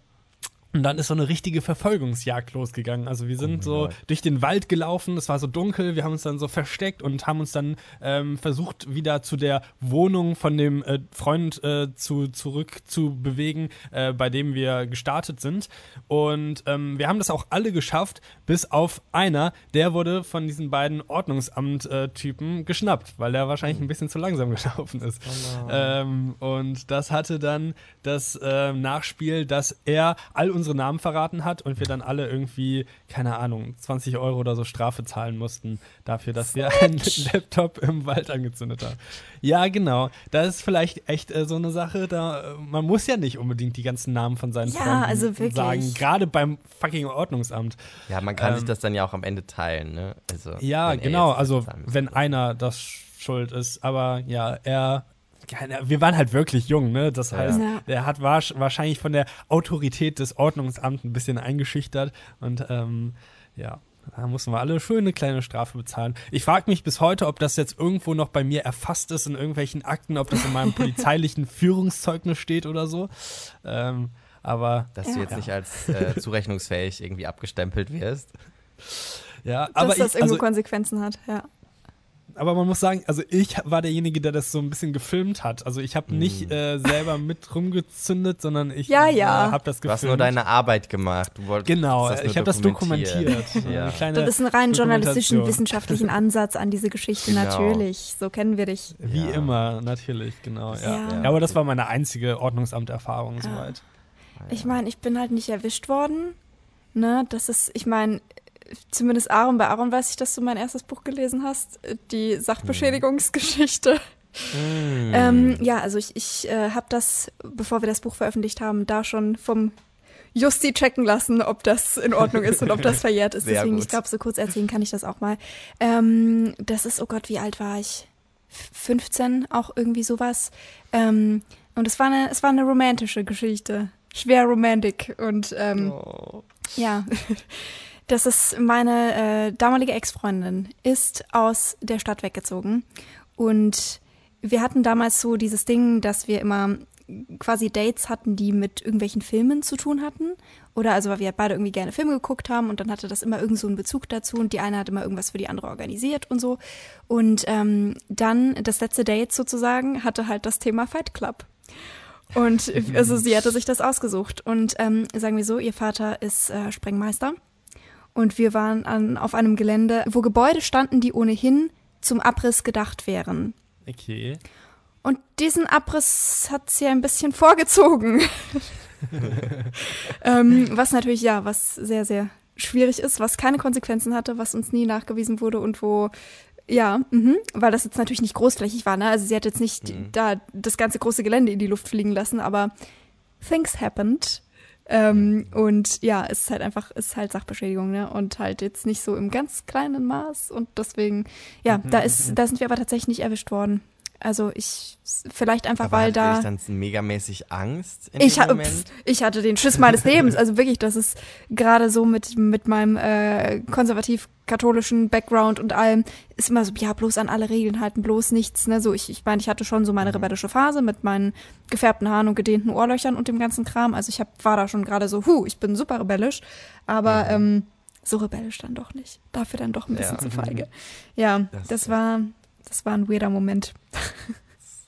Und dann ist so eine richtige Verfolgungsjagd losgegangen. Also wir Oh sind so Gott. durch den Wald gelaufen, es war so dunkel, wir haben uns dann so versteckt und haben uns dann ähm, versucht, wieder zu der Wohnung von dem äh, Freund äh, zu, zurück zu bewegen, äh, bei dem wir gestartet sind. Und ähm, wir haben das auch alle geschafft, bis auf einer, der wurde von diesen beiden Ordnungsamt-Typen geschnappt, weil der wahrscheinlich ein bisschen zu langsam gelaufen ist. Ähm, und das hatte dann das ähm, Nachspiel, dass er all unsere Namen verraten hat und wir dann alle irgendwie, keine Ahnung, 20 Euro oder so Strafe zahlen mussten dafür, dass wir einen Laptop im Wald angezündet haben. Ja, genau. Das ist vielleicht echt äh, so eine Sache, da äh, man muss ja nicht unbedingt die ganzen Namen von seinen Ja, Freunden also wirklich. sagen, gerade beim fucking Ordnungsamt. Ja, man kann Ähm, sich das dann ja auch am Ende teilen, ne? Also, Ja, genau. Also, wenn einer das schuld ist. Aber ja, er. Keine- Wir waren halt wirklich jung, ne? Das heißt, Ja. er hat war, wahrscheinlich von der Autorität des Ordnungsamts ein bisschen eingeschüchtert und ähm, ja. Da mussten wir alle schöne kleine Strafe bezahlen. Ich frage mich bis heute, ob das jetzt irgendwo noch bei mir erfasst ist in irgendwelchen Akten, ob das in meinem polizeilichen Führungszeugnis steht oder so. Ähm, aber Dass du Ja. jetzt nicht als äh, zurechnungsfähig irgendwie abgestempelt wirst. ja, Dass aber das ich, irgendwo also, Konsequenzen hat, ja. Aber man muss sagen, also ich war derjenige, der das so ein bisschen gefilmt hat. Also ich habe nicht äh, selber mit rumgezündet, sondern ich Ja, ja. Äh, habe das Du gefilmt. hast nur deine Arbeit gemacht. Du wolltest Genau, ich habe das dokumentiert. Ja. Eine kleine Das ist ein rein journalistischen, wissenschaftlichen Ansatz an diese Geschichte, Genau. natürlich. So kennen wir dich. Wie Ja. immer, natürlich, genau. Ja. Ja. Ja. aber das war meine einzige Ordnungsamterfahrung soweit. Ich meine, ich bin halt nicht erwischt worden. Ne, das ist, ich meine, zumindest Aaron, bei Aaron weiß ich, dass du mein erstes Buch gelesen hast, die Sachbeschädigungsgeschichte. Mm. Ähm, ja, also ich, ich äh, habe das, bevor wir das Buch veröffentlicht haben, da schon vom Justi checken lassen, ob das in Ordnung ist und ob das verjährt ist. Sehr Deswegen, gut. ich glaube, so kurz erzählen kann ich das auch mal. Ähm, das ist, oh Gott, wie alt war ich? F- 15, auch irgendwie sowas. Ähm, und es war eine, es war eine romantische Geschichte. Schwer romantic. Und ähm, Oh. ja, das ist meine äh, damalige Ex-Freundin, ist aus der Stadt weggezogen. Und wir hatten damals so dieses Ding, dass wir immer quasi Dates hatten, die mit irgendwelchen Filmen zu tun hatten. Oder also, weil wir beide irgendwie gerne Filme geguckt haben und dann hatte das immer irgend so einen Bezug dazu und die eine hat immer irgendwas für die andere organisiert und so. Und ähm, dann das letzte Date sozusagen hatte halt das Thema Fight Club. Und also sie hatte sich das ausgesucht. Und ähm, sagen wir so, ihr Vater ist äh, Sprengmeister. Und wir waren an, auf einem Gelände, wo Gebäude standen, die ohnehin zum Abriss gedacht wären. Okay. Und diesen Abriss hat sie ein bisschen vorgezogen. ähm, was natürlich, ja, was sehr, sehr schwierig ist, was keine Konsequenzen hatte, was uns nie nachgewiesen wurde und wo, ja, mhm, weil das jetzt natürlich nicht großflächig war, ne? Also sie hat jetzt nicht Mhm. da das ganze große Gelände in die Luft fliegen lassen, aber things happened. Ähm, und ja, es ist halt einfach, es ist halt Sachbeschädigung, ne? Und halt jetzt nicht so im ganz kleinen Maß. Und deswegen, ja, da ist, da sind wir aber tatsächlich nicht erwischt worden. Also ich, vielleicht einfach, Aber weil da. euch dann megamäßig Angst in Ich, dem ha- Moment? pf, ich hatte den Schiss meines Lebens. Also wirklich, das ist gerade so mit, mit meinem äh, konservativ-katholischen Background und allem, ist immer so, ja, bloß an alle Regeln halten, bloß nichts. Ne? So, ich, ich meine, ich hatte schon so meine rebellische Phase mit meinen gefärbten Haaren und gedehnten Ohrlöchern und dem ganzen Kram. Also ich hab, war da schon gerade so, hu, ich bin super rebellisch. Aber ähm, so rebellisch dann doch nicht. Dafür dann doch ein bisschen Ja. zu feige. Ja, Das- das, war, das war ein weirder Moment.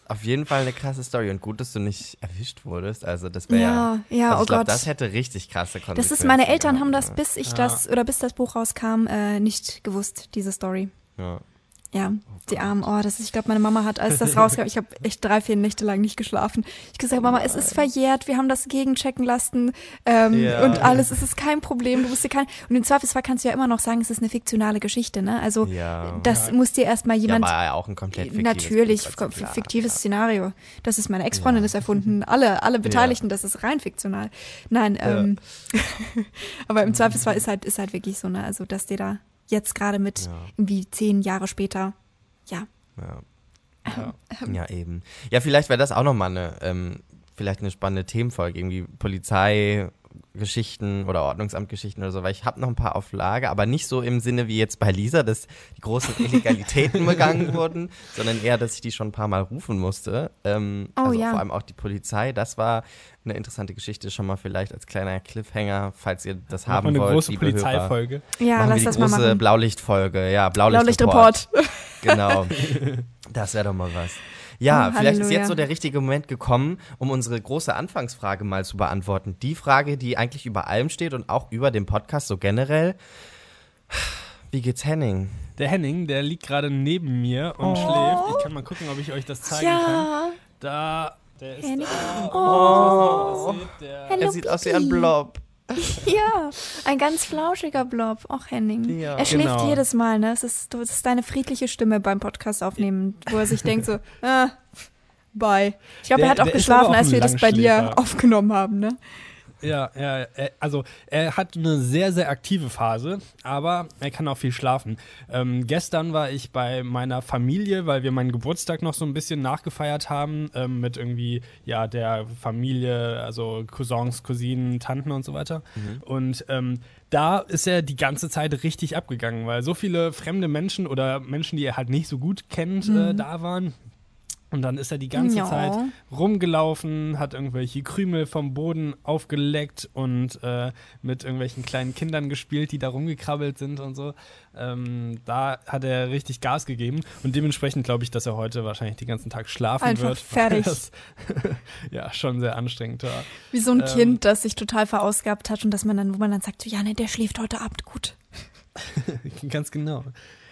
Auf jeden Fall eine krasse Story und gut, dass du nicht erwischt wurdest. Also das wäre Ja, ja, also oh ich glaub, Gott. das hätte richtig krasse Konsequenzen. Das ist, meine Eltern haben das, bis ich Ja. das, oder bis das Buch rauskam, äh, nicht gewusst, diese Story. Ja. Ja, die Armen, oh, das ist, ich glaube, meine Mama hat, als das rauskam, ich habe echt drei, vier Nächte lang nicht geschlafen. Ich gesagt, Mama, es ist verjährt, wir haben das gegenchecken lassen ähm, Ja. und alles, es ist kein Problem, du musst dir kein, und im Zweifelsfall kannst du ja immer noch sagen, es ist eine fiktionale Geschichte, ne? Also Ja. das muss dir erstmal ja, jemand war ja auch ein komplett fiktives Natürlich, Buch, also fiktives. Szenario. Das ist meine Ex-Freundin Ja. ist erfunden. Alle, alle Beteiligten, das ist rein fiktional. Nein, ähm, aber im Zweifelsfall ist halt, ist halt wirklich so, ne, also, dass dir da jetzt gerade mit Ja. irgendwie zehn Jahre später, ja. Ja. Ja. ja, eben. Ja, vielleicht wäre das auch nochmal eine, ähm, vielleicht eine spannende Themenfolge, irgendwie Polizei Geschichten oder Ordnungsamtgeschichten oder so, weil ich habe noch ein paar auf Lager, aber nicht so im Sinne wie jetzt bei Lisa, dass die großen Illegalitäten begangen wurden, sondern eher, dass ich die schon ein paar Mal rufen musste. Ähm, Oh also ja. vor allem auch die Polizei. Das war eine interessante Geschichte schon mal vielleicht als kleiner Cliffhanger, falls ihr das haben wir eine wollt. große. Polizeifolge. Ja, machen lass wir das die mal große machen. Blaulichtfolge, ja, Blaulichtreport. Blaulichtreport. Genau. Das wäre doch mal was. Ja, Oh, vielleicht ist jetzt so der richtige Moment gekommen, um unsere große Anfangsfrage mal zu beantworten. Die Frage, die eigentlich über allem steht und auch über dem Podcast so generell. Wie geht's Henning? Der Henning, der liegt gerade neben mir und Oh. schläft. Ich kann mal gucken, ob ich euch das zeigen kann. Ja. Da, der ist Henning. da. Oh. Seht, der, Hello, er sieht aus wie ein Blob. Ja, ein ganz flauschiger Blob. Auch Henning. Ja. er schläft Genau. jedes Mal, ne? Es ist, das ist deine friedliche Stimme beim Podcast aufnehmen, wo er sich denkt so, ah, bye. Ich glaube, er hat auch geschlafen, auch als wir das bei dir aufgenommen haben, ne? Ja, ja, er, also er hat eine sehr, sehr aktive Phase, aber er kann auch viel schlafen. Ähm, gestern war ich bei meiner Familie, weil wir meinen Geburtstag noch so ein bisschen nachgefeiert haben, ähm, mit irgendwie, ja, der Familie, also Cousins, Cousinen, Tanten und so weiter. Und ähm, da ist er die ganze Zeit richtig abgegangen, weil so viele fremde Menschen oder Menschen, die er halt nicht so gut kennt, äh, da waren. Und dann ist er die ganze Ja. Zeit rumgelaufen, hat irgendwelche Krümel vom Boden aufgeleckt und äh, mit irgendwelchen kleinen Kindern gespielt, die da rumgekrabbelt sind und so. Ähm, da hat er richtig Gas gegeben und dementsprechend glaube ich, dass er heute wahrscheinlich den ganzen Tag schlafen Einfach wird. fertig. Das, ja, schon sehr anstrengend war. Wie so ein Ähm. Kind, das sich total verausgabt hat und dass man dann, wo man dann sagt, so, ja, ne, der schläft heute Abend gut. Ganz genau.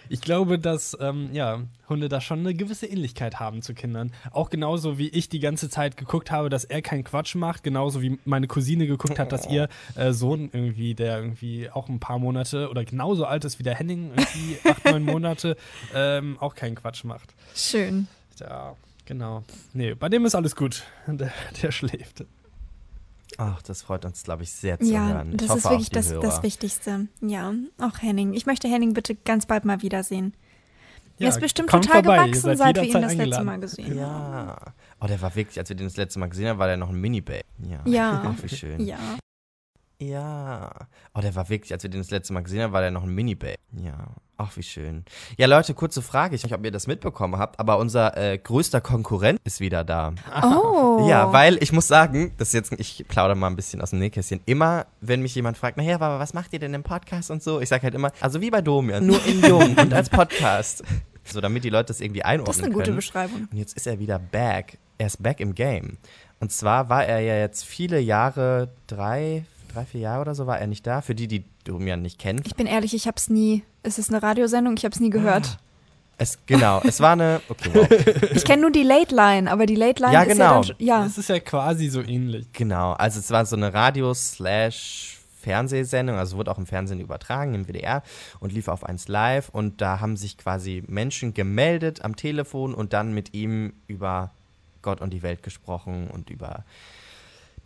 Ich glaube, dass ähm, ja, Hunde da schon eine gewisse Ähnlichkeit haben zu Kindern. Auch genauso wie ich die ganze Zeit geguckt habe, dass er keinen Quatsch macht, genauso wie meine Cousine geguckt hat, dass ihr äh, Sohn irgendwie, der irgendwie auch ein paar Monate oder genauso alt ist wie der Henning, irgendwie acht, neun Monate, ähm, auch keinen Quatsch macht. Schön. Ja, genau. Nee, bei dem ist alles gut. Der, der schläft. Ach, das freut uns, glaube ich, sehr zu Ja, hören. Ich das hoffe ist wirklich auch die das, Hörer. das Wichtigste. Ja, auch Henning. Ich möchte Henning bitte ganz bald mal wiedersehen. Ja, er ist bestimmt total vorbei, gewachsen, seit wir ihn das letzte eingeladen. Mal gesehen haben. Ja. Oh, der war wirklich, als wir den das letzte Mal gesehen haben, war der noch ein Mini-Babe. Ja. Ja. Ach, wie schön. Ja. Ja. Oh, der war wirklich, als wir den das letzte Mal gesehen haben, war der noch ein Mini-Babe. Ja. Ach, wie schön. Ja, Leute, kurze Frage. Ich weiß nicht, ob ihr das mitbekommen habt, aber unser äh, größter Konkurrent ist wieder da. Oh. Ja, weil ich muss sagen, das ist jetzt, ich plaudere mal ein bisschen aus dem Nähkästchen. Immer, wenn mich jemand fragt, naja, aber was macht ihr denn im Podcast und so? Ich sage halt immer, also wie bei Domian, nur in Jung und als Podcast. So, damit die Leute das irgendwie einordnen Das ist eine gute können. Beschreibung. Und jetzt ist er wieder back. Er ist back im Game. Und zwar war er ja jetzt viele Jahre, drei, drei, vier Jahre oder so, war er nicht da. Für die, die Domian nicht kennen. Ich bin ehrlich, ich hab's nie. Es ist eine Radiosendung, ich hab's nie gehört. Es, genau, es war eine, okay, wow. Ich kenne nur die Late Line, aber die Late Line Ja, ist genau. ja dann schon, ja. Es ist ja quasi so ähnlich. Genau, also es war so eine Radio-Slash-Fernsehsendung, also wurde auch im Fernsehen übertragen, im WDR und lief auf 1 Live und da haben sich quasi Menschen gemeldet am Telefon und dann mit ihm über Gott und die Welt gesprochen und über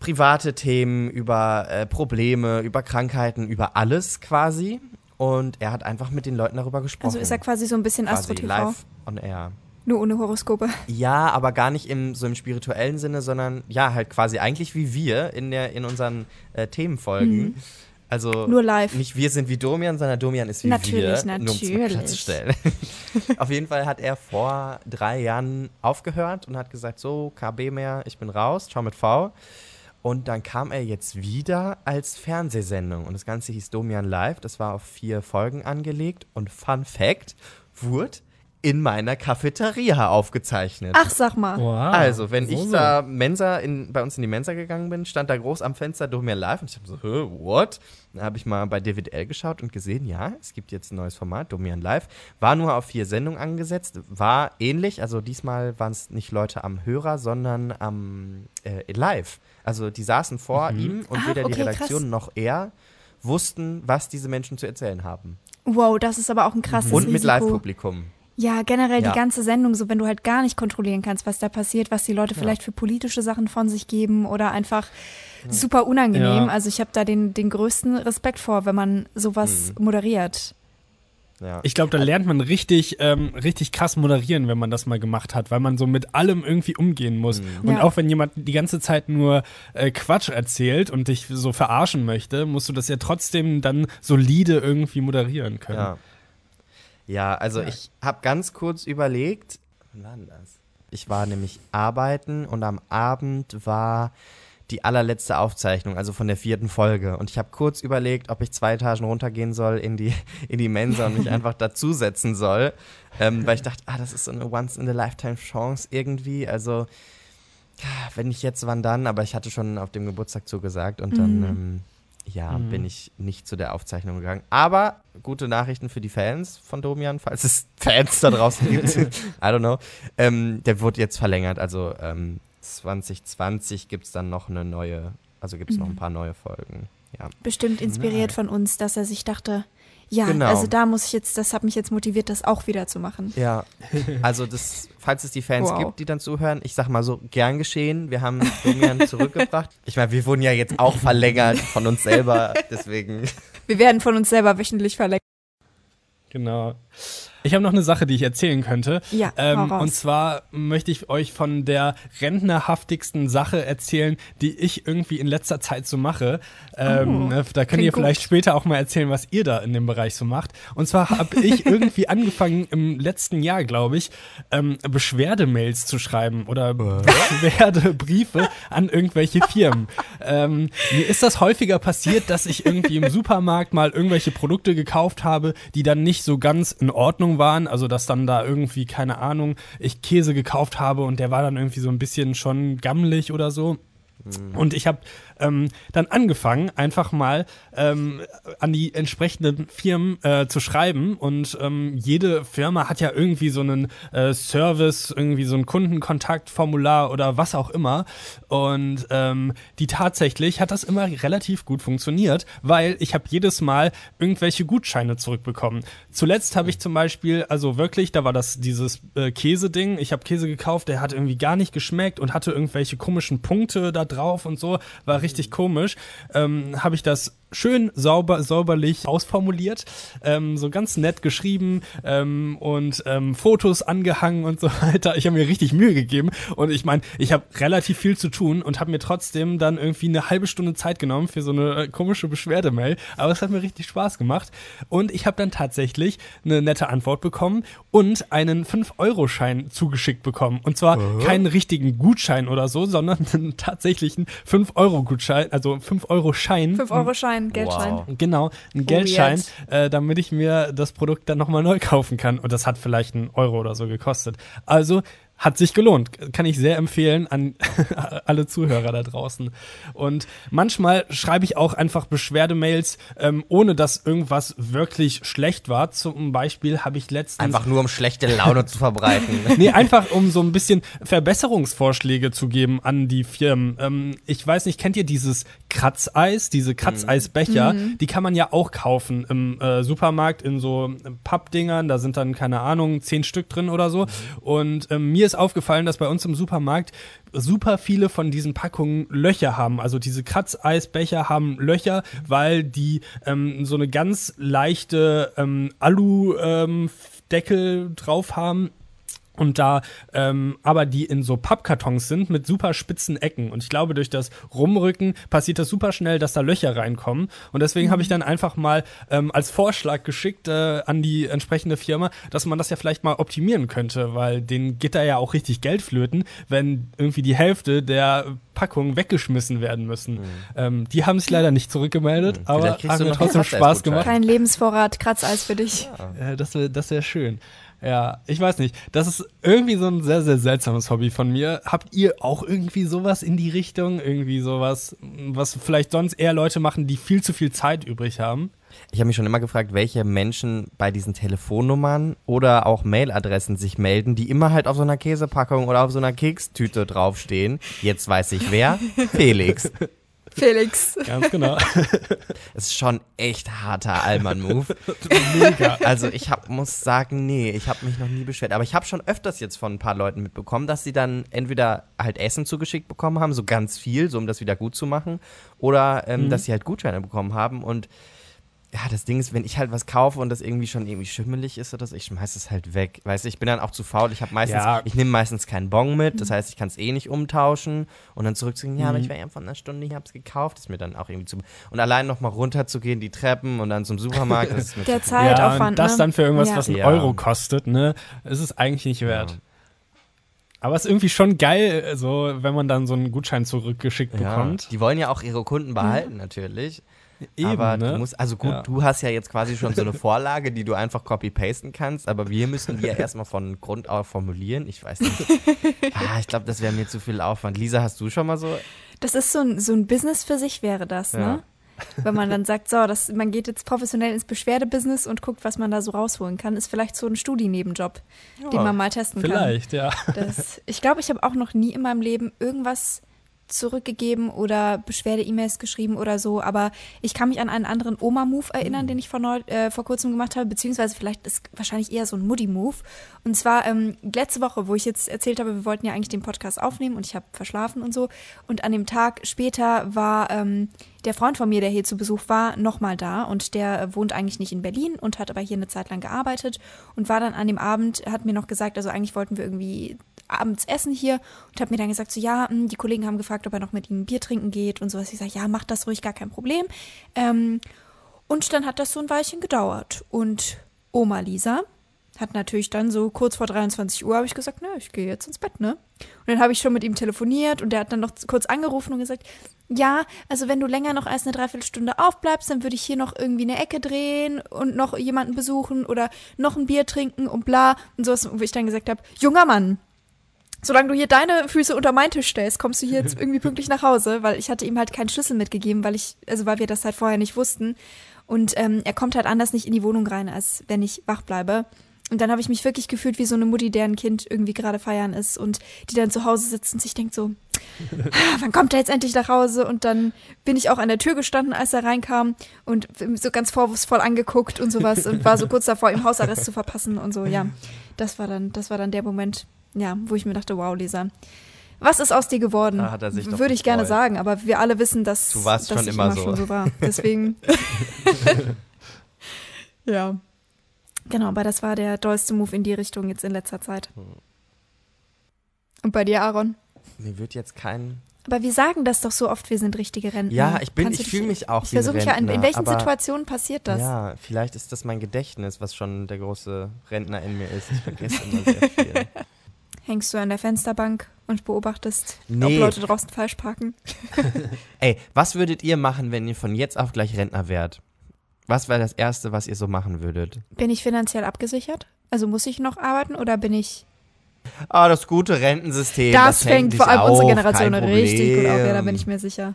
private Themen, über äh, Probleme, über Krankheiten, über alles quasi. Und er hat einfach mit den Leuten darüber gesprochen. Also ist er quasi so ein bisschen quasi Astro TV, live on air. nur ohne Horoskope. Ja, aber gar nicht im, so im spirituellen Sinne, sondern ja, halt quasi eigentlich wie wir in, der, in unseren äh, Themenfolgen. Also Mhm. Nur live. nicht wir sind wie Domian, sondern Domian ist wie Natürlich, wir. Nur um mal natürlich. klarzustellen. Auf jeden Fall hat er vor drei Jahren aufgehört und hat gesagt, so, KB mehr, ich bin raus, ciao mit V. Und dann kam er jetzt wieder als Fernsehsendung. Und das Ganze hieß Domian Live. Das war auf vier Folgen angelegt. Und Fun Fact, wurde in meiner Cafeteria aufgezeichnet. Ach, sag mal. Wow. Also, wenn So, ich da Mensa in, bei uns in die Mensa gegangen bin, stand da groß am Fenster Domian Live und ich habe so, Hä, what? Dann habe ich mal bei David L geschaut und gesehen, ja, es gibt jetzt ein neues Format, Domian Live. War nur auf vier Sendungen angesetzt, war ähnlich, also diesmal waren es nicht Leute am Hörer, sondern am äh, Live. Also die saßen vor ihm und Ach, weder die okay, Redaktion krass. noch er wussten, was diese Menschen zu erzählen haben. Wow, das ist aber auch ein krasses und mit. Live-Publikum. Ja, generell Ja. die ganze Sendung, so wenn du halt gar nicht kontrollieren kannst, was da passiert, was die Leute vielleicht für politische Sachen von sich geben oder einfach super unangenehm. Ja. Also ich habe da den, den größten Respekt vor, wenn man sowas Mhm. moderiert. Ja. Ich glaube, da lernt man richtig, ähm, richtig krass moderieren, wenn man das mal gemacht hat, weil man so mit allem irgendwie umgehen muss. Mhm. Und ja. auch wenn jemand die ganze Zeit nur äh, Quatsch erzählt und dich so verarschen möchte, musst du das ja trotzdem dann solide irgendwie moderieren können. Ja, ja also ja. ich habe ganz kurz überlegt, wann war denn das? Ich war nämlich arbeiten und am Abend war die allerletzte Aufzeichnung, also von der vierten Folge. Und ich habe kurz überlegt, ob ich zwei Etagen runtergehen soll in die, in die Mensa und mich einfach dazusetzen soll. Ähm, weil ich dachte, ah, das ist so eine Once-in-a-Lifetime-Chance irgendwie. Also, wenn nicht jetzt, wann dann? Aber ich hatte schon auf dem Geburtstag zugesagt und dann, mhm. ähm, ja, mhm. bin ich nicht zu der Aufzeichnung gegangen. Aber gute Nachrichten für die Fans von Domian, falls es Fans da draußen gibt. I don't know. Ähm, der wurde jetzt verlängert, also ähm, 2020 gibt es dann noch eine neue, also gibt es mhm. noch ein paar neue Folgen. Ja. Bestimmt inspiriert Nein. von uns, dass er sich dachte, ja, genau. also da muss ich jetzt, das hat mich jetzt motiviert, das auch wieder zu machen. Ja, also das, falls es die Fans wow. gibt, die dann zuhören, ich sag mal so, gern geschehen. Wir haben Domian zurückgebracht. Ich meine, wir wurden ja jetzt auch verlängert von uns selber, deswegen. Wir werden von uns selber wöchentlich verlängert. Genau. Ich habe noch eine Sache, die ich erzählen könnte. Ja, ähm, und zwar möchte ich euch von der rentnerhaftigsten Sache erzählen, die ich irgendwie in letzter Zeit so mache. Ähm, oh, ne, da könnt ihr vielleicht gut. später auch mal erzählen, was ihr da in dem Bereich so macht. Und zwar habe ich irgendwie angefangen im letzten Jahr, glaube ich, ähm, Beschwerdemails zu schreiben oder Beschwerdebriefe an irgendwelche Firmen. ähm, mir ist das häufiger passiert, dass ich irgendwie im Supermarkt mal irgendwelche Produkte gekauft habe, die dann nicht so ganz in Ordnung waren, also dass dann da irgendwie, keine Ahnung, ich Käse gekauft habe und der war dann irgendwie so ein bisschen schon gammelig oder so. Mhm. Und ich habe ähm, dann angefangen, einfach mal ähm, an die entsprechenden Firmen äh, zu schreiben. Und ähm, jede Firma hat ja irgendwie so einen äh, Service, irgendwie so ein Kundenkontaktformular oder was auch immer. Und ähm, die tatsächlich hat das immer relativ gut funktioniert, weil ich habe jedes Mal irgendwelche Gutscheine zurückbekommen. Zuletzt habe ich zum Beispiel, also wirklich, da war das dieses äh, Käse-Ding. Ich habe Käse gekauft, der hat irgendwie gar nicht geschmeckt und hatte irgendwelche komischen Punkte da drauf und so. War richtig komisch, ähm, habe ich das schön sauber, sauberlich ausformuliert, ähm, so ganz nett geschrieben ähm, und ähm, Fotos angehangen und so weiter. Ich habe mir richtig Mühe gegeben und ich meine, ich habe relativ viel zu tun und habe mir trotzdem dann irgendwie eine halbe Stunde Zeit genommen für so eine äh, komische Beschwerdemail, aber es hat mir richtig Spaß gemacht und ich habe dann tatsächlich eine nette Antwort bekommen und einen 5-Euro-Schein zugeschickt bekommen und zwar uh keinen richtigen Gutschein oder so, sondern einen tatsächlichen 5-Euro-Gutschein, also 5-Euro-Schein. 5-Euro-Schein Geldschein, Geldschein. Wow. Genau, ein Geldschein, äh, damit ich mir das Produkt dann nochmal neu kaufen kann. Und das hat vielleicht einen Euro oder so gekostet. Also hat sich gelohnt. Kann ich sehr empfehlen an alle Zuhörer da draußen. Und manchmal schreibe ich auch einfach Beschwerdemails, ähm, ohne dass irgendwas wirklich schlecht war. Zum Beispiel habe ich letztens. Einfach nur um schlechte Laune zu verbreiten. nee, einfach um so ein bisschen Verbesserungsvorschläge zu geben an die Firmen. Ähm, ich weiß nicht, kennt ihr dieses Kratzeis, diese Kratzeisbecher? Mhm. Die kann man ja auch kaufen im äh, Supermarkt in so Pappdingern. Da sind dann, keine Ahnung, zehn Stück drin oder so. Mhm. Und ähm, mir ist ist aufgefallen, dass bei uns im Supermarkt super viele von diesen Packungen Löcher haben. Also diese Kratzeisbecher haben Löcher, weil die ähm, so eine ganz leichte ähm, Alu-Deckel ähm, drauf haben und da ähm, aber die in so Pappkartons sind mit super spitzen Ecken und ich glaube durch das Rumrücken passiert das super schnell, dass da Löcher reinkommen und deswegen mhm. habe ich dann einfach mal ähm, als Vorschlag geschickt äh, an die entsprechende Firma, dass man das ja vielleicht mal optimieren könnte, weil den geht da ja auch richtig Geld flöten, wenn irgendwie die Hälfte der Packungen weggeschmissen werden müssen. Mhm. Ähm, die haben sich leider nicht zurückgemeldet, mhm. aber haben mir trotzdem Spaß gemacht. Kein Lebensvorrat Kratzeis für dich. Ja. Äh, das wäre das wär schön. Ja, ich weiß nicht. Das ist irgendwie so ein sehr, sehr seltsames Hobby von mir. Habt ihr auch irgendwie sowas in die Richtung? Irgendwie sowas, was vielleicht sonst eher Leute machen, die viel zu viel Zeit übrig haben? Ich habe mich schon immer gefragt, welche Menschen bei diesen Telefonnummern oder auch Mailadressen sich melden, die immer halt auf so einer Käsepackung oder auf so einer Kekstüte draufstehen. Jetzt weiß ich wer. Felix. Felix. Ganz genau. Es ist schon echt harter Allmann-Move. Mega. Also ich hab, muss sagen, nee, ich habe mich noch nie beschwert. Aber ich habe schon öfters jetzt von ein paar Leuten mitbekommen, dass sie dann entweder halt Essen zugeschickt bekommen haben, so ganz viel, so um das wieder gut zu machen, oder ähm, mhm. dass sie halt Gutscheine bekommen haben und ja, das Ding ist, wenn ich halt was kaufe und das irgendwie schon irgendwie schimmelig ist oder so, ich schmeiß es halt weg. Weißt du, ich bin dann auch zu faul. Ich habe meistens, Ja. ich nehme meistens keinen Bon mit, das heißt, ich kann es eh nicht umtauschen und dann zurückzugehen, ja, aber ich war ja von einer Stunde, ich habe es gekauft, ist mir dann auch irgendwie zu. Und allein nochmal runterzugehen, die Treppen und dann zum Supermarkt, das ist mir Der zu- ja, Zeitaufwand. und das ne? dann für irgendwas, Ja. was einen Ja. Euro kostet, ne? ist es eigentlich nicht wert. Ja. Aber es ist irgendwie schon geil, so, wenn man dann so einen Gutschein zurückgeschickt Ja, bekommt. die wollen ja auch ihre Kunden behalten, natürlich. Eben, aber ne? du musst, also gut, Ja. du hast ja jetzt quasi schon so eine Vorlage, die du einfach copy-pasten kannst, aber wir müssen die ja erstmal von Grund auf formulieren. Ich weiß nicht. Ah, ich glaube, das wäre mir zu viel Aufwand. Lisa, hast du schon mal so? Das ist so ein, so ein Business für sich wäre das, Ja. ne? Wenn man dann sagt, so, das, man geht jetzt professionell ins Beschwerdebusiness und guckt, was man da so rausholen kann, ist vielleicht so ein Studienebenjob, den man mal testen Vielleicht, ja. kann. Das, ich glaube, ich habe auch noch nie in meinem Leben irgendwas zurückgegeben oder Beschwerde-E-Mails geschrieben oder so, aber ich kann mich an einen anderen Oma-Move erinnern, den ich vor, neu, äh, vor kurzem gemacht habe, beziehungsweise vielleicht ist wahrscheinlich eher so ein Muddy-Move. Und zwar ähm, letzte Woche, wo ich jetzt erzählt habe, wir wollten ja eigentlich den Podcast aufnehmen und ich habe verschlafen und so. Und an dem Tag später war ähm, der Freund von mir, der hier zu Besuch war, nochmal da. Und der äh, wohnt eigentlich nicht in Berlin und hat aber hier eine Zeit lang gearbeitet. Und war dann an dem Abend, hat mir noch gesagt, also eigentlich wollten wir irgendwie abends essen hier und hat mir dann gesagt, so ja, mh, die Kollegen haben gefragt, ob er noch mit ihnen Bier trinken geht und sowas. Ich sage, ja, mach das ruhig, gar kein Problem. Ähm, und dann hat das so ein Weilchen gedauert. Und Oma Lisa hat natürlich dann so kurz vor 23 Uhr habe ich gesagt, ne, ich gehe jetzt ins Bett, ne? Und dann habe ich schon mit ihm telefoniert und der hat dann noch kurz angerufen und gesagt, ja, also wenn du länger noch als eine Dreiviertelstunde aufbleibst, dann würde ich hier noch irgendwie eine Ecke drehen und noch jemanden besuchen oder noch ein Bier trinken und bla und sowas, wo ich dann gesagt habe, junger Mann, solange du hier deine Füße unter meinen Tisch stellst, kommst du hier jetzt irgendwie pünktlich nach Hause, weil ich hatte ihm halt keinen Schlüssel mitgegeben, weil ich, also weil wir das halt vorher nicht wussten. Und ähm, er kommt halt anders nicht in die Wohnung rein, als wenn ich wach bleibe. Und dann habe ich mich wirklich gefühlt wie so eine Mutti, deren Kind irgendwie gerade feiern ist und die dann zu Hause sitzt und sich denkt so, "Ah, wann kommt er jetzt endlich nach Hause? Und dann bin ich auch an der Tür gestanden, als er reinkam und so ganz vorwurfsvoll angeguckt und sowas und war so kurz davor, ihm Hausarrest zu verpassen und so, ja. Das war dann, das war dann der Moment, ja, wo ich mir dachte, wow, Lisa, was ist aus dir geworden? Da hat er sich doch Würde ich gerne sagen, aber wir alle wissen, dass, Du warst dass schon immer immer so. schon so war. Deswegen. ja. Genau, aber das war der dollste Move in die Richtung jetzt in letzter Zeit. Hm. Und bei dir, Aaron? Mir wird jetzt kein. Aber wir sagen das doch so oft, wir sind richtige Rentner. Ja, ich bin, Kannst ich fühle mich auch Ich versuche mich ja, in, in welchen Situationen passiert das? Ja, vielleicht ist das mein Gedächtnis, was schon der große Rentner in mir ist. Ich vergesse immer sehr viel. Hängst du an der Fensterbank und beobachtest, ob Nee. Leute draußen falsch parken? Ey, was würdet ihr machen, wenn ihr von jetzt auf gleich Rentner wärt? Was wäre das Erste, was ihr so machen würdet? Bin ich finanziell abgesichert? Also muss ich noch arbeiten oder bin ich. Ah, das gute Rentensystem. Das, fängt fängt vor allem unsere auf, Generation kein richtig gut auf, ja, da bin ich mir sicher.